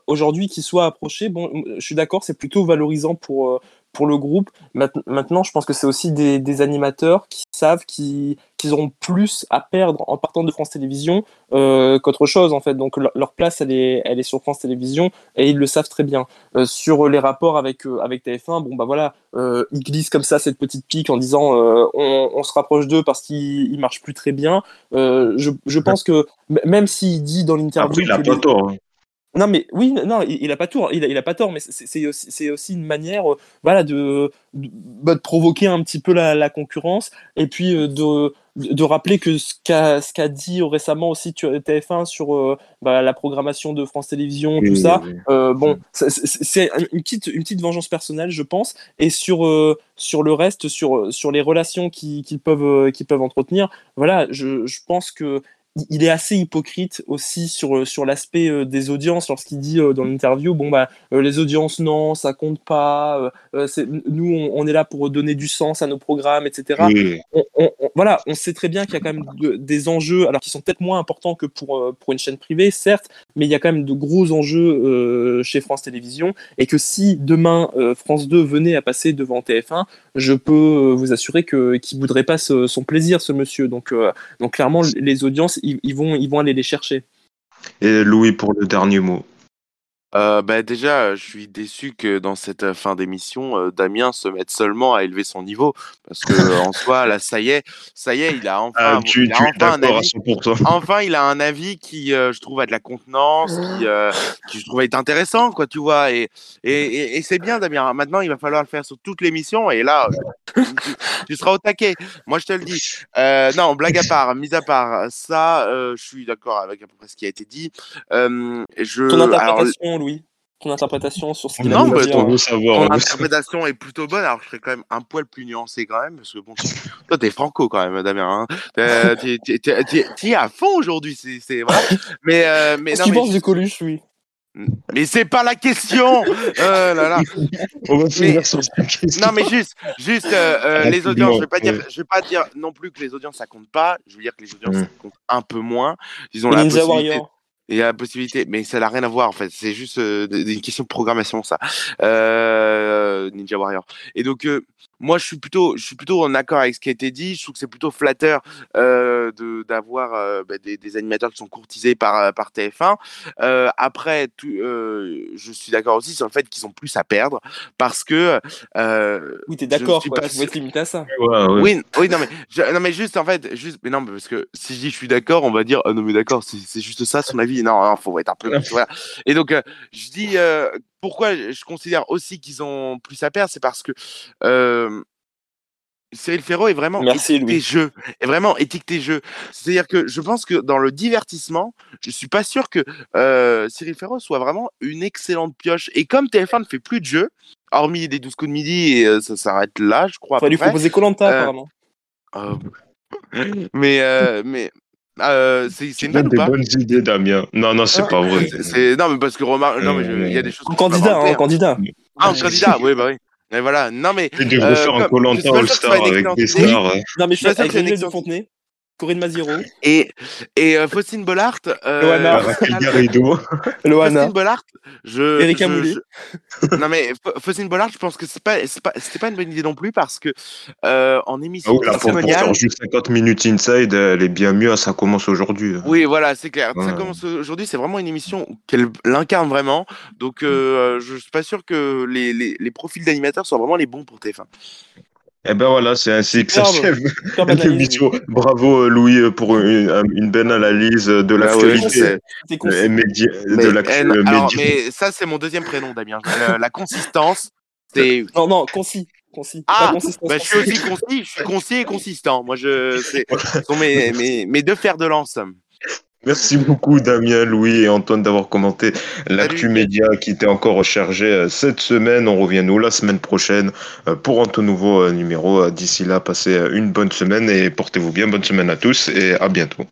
Aujourd'hui, qu'il soit approché, bon, je suis d'accord, c'est plutôt valorisant pour pour le groupe. Maintenant, je pense que c'est aussi des, animateurs qui savent qu'ils auront plus à perdre en partant de France Télévisions euh, qu'autre chose, en fait. Donc, leur place, elle est, elle est sur France Télévisions et ils le savent très bien. Euh, sur les rapports avec, euh, avec TF1, bon, bah voilà, ils glissent comme ça cette petite pique en disant on, se rapproche d'eux parce qu'ils marchent plus très bien. Je, je, pense que même s'il dit dans l'interview. il Non, mais oui, non, il, a pas tort, il a, il a pas tort, mais c'est aussi, aussi, une manière, euh, voilà, de, bah, de, provoquer un petit peu la, la concurrence et puis euh, de, de rappeler que ce qu'a dit récemment aussi TF1 sur euh, bah, la programmation de France Télévisions, tout ça. Bon, c'est une petite une petite vengeance personnelle, je pense. Et sur sur le reste, sur sur les relations qu'ils peuvent peuvent entretenir, voilà, je, je pense que il est assez hypocrite aussi sur, euh, sur l'aspect euh, des audiences lorsqu'il dit euh, dans l'interview bon bah les audiences non ça compte pas nous on, est là pour donner du sens à nos programmes etc voilà on sait très bien qu'il y a quand même des enjeux alors qui sont peut-être moins importants que pour, pour une chaîne privée certes mais il y a quand même de gros enjeux chez France Télévisions et que si demain France 2 venait à passer devant TF1 je peux vous assurer que qu'il voudrait pas son plaisir ce monsieur. Donc donc clairement les audiences ils, vont, aller les chercher. Et Louis pour le dernier mot. Euh, bah, déjà, je suis déçu que dans cette fin d'émission, Damien se mette seulement à élever son niveau. Parce que en soi, là, ça y est, ça y est, il a enfin, ah, tu, il a enfin un avis. Enfin, il a un avis qui, je trouve, a de la contenance, qui, qui je trouve être intéressant, quoi, tu vois. Et, et, et, c'est bien, Damien. Maintenant, il va falloir le faire sur toute l'émission. Et là, tu, seras au taquet. Moi, je te le dis. non, blague à part, mise à part, ça, je suis d'accord avec à peu près ce qui a été dit. je, Ton interprétation, Louis ton interprétation sur ce qu'il a Non, mais ton, ton interprétation est plutôt bonne. Alors, je serais quand même un poil plus nuancé quand même, parce que bon, toi, t'es franco quand même, Damien. Hein. T'es à fond aujourd'hui, c'est vrai. Mais, euh, mais non, tu penses du Coluche, oui. Mais c'est pas la question. Euh, là, là. On va finir sur cette question. Non, mais juste, juste euh, euh les audiences. Je vais pas dire, je vais pas dire non plus que les audiences ça compte pas. Je veux dire que les audiences ça compte un peu moins. Ils ont la Warrior. Il y a la possibilité, mais ça n'a rien à voir en fait. C'est juste euh, une question de programmation, ça. Euh, Ninja Warrior. Et donc, euh, moi, je suis plutôt, je suis plutôt en accord avec ce qui a été dit. Je trouve que c'est plutôt flatteur euh, de d'avoir euh, bah, des, des, animateurs qui sont courtisés par euh, par TF1. Euh, après, tout, euh, je suis d'accord aussi sur le fait qu'ils ont plus à perdre parce que. oui, t'es d'accord. Tu vas te limiter à ça. Ouais, ouais. Oui, oui, non mais non mais juste en fait, juste, mais non parce que si je dis je suis d'accord, on va dire oh, non mais d'accord, c'est juste ça son avis. Non, non, faut être un peu. voilà. Et donc je dis pourquoi je considère aussi qu'ils ont plus à perdre, c'est parce que euh, Cyril Ferro est vraiment Merci, éthique tes jeux, est vraiment éthique tes jeux. C'est-à-dire que je pense que dans le divertissement, je suis pas sûr que euh, Cyril Ferro soit vraiment une excellente pioche. Et comme TF1 ne fait plus de jeux, hormis des 12 coups de midi, et euh, ça s'arrête là, je crois. Il lui proposer Colanta apparemment. mais mais euh, c'est une bonne des bonnes idées, Damien. Non, non, c'est ah, pas vrai. Non, mais parce que remarque, non, mais il y a des choses. En candidat, en candidat. Ah, en candidat, oui, bah oui. Mais voilà, non mais. Tu devrais euh, faire un Colanta All-Star avec des stars. Non mais je suis avec Daniel de Fontenay. Corinne Maziro. Et, et euh, Faustine Bollard. Euh, Loana. Garrido. Loana. Faustine Bollard. Je, Erika Moulet. non, mais Faustine Bollard, je pense que c'est pas, pas, c'était pas une bonne idée non plus parce que euh, en émission. Ah oui, pour, pour, faire juste 50 minutes inside, elle est bien mieux, ça commence aujourd'hui. Oui, voilà, c'est clair. Ça commence aujourd'hui, c'est vraiment une émission qu'elle l'incarne vraiment. Donc, euh, je suis pas sûr que les, les, les profils d'animateurs soient vraiment les bons pour TF1. Eh ben voilà, c'est ainsi que s'achève l'émission. Bravo euh, Louis euh, pour une, une belle analyse de la qualité de la mais ça c'est mon deuxième prénom Damien. la consistance, c'est non non concis. Concis. Ah, bah, je suis aussi concis, je suis concis et consistant. Moi, je, c'est sont mes, mes, mes deux fers de lance. Merci beaucoup Damien, Louis et Antoine d'avoir commenté l'actu média qui était encore rechargé euh, cette semaine. On revient nous la semaine prochaine euh, pour un tout nouveau euh, numéro. D'ici là, passez une bonne semaine et portez-vous bien. Bonne semaine à tous et à bientôt.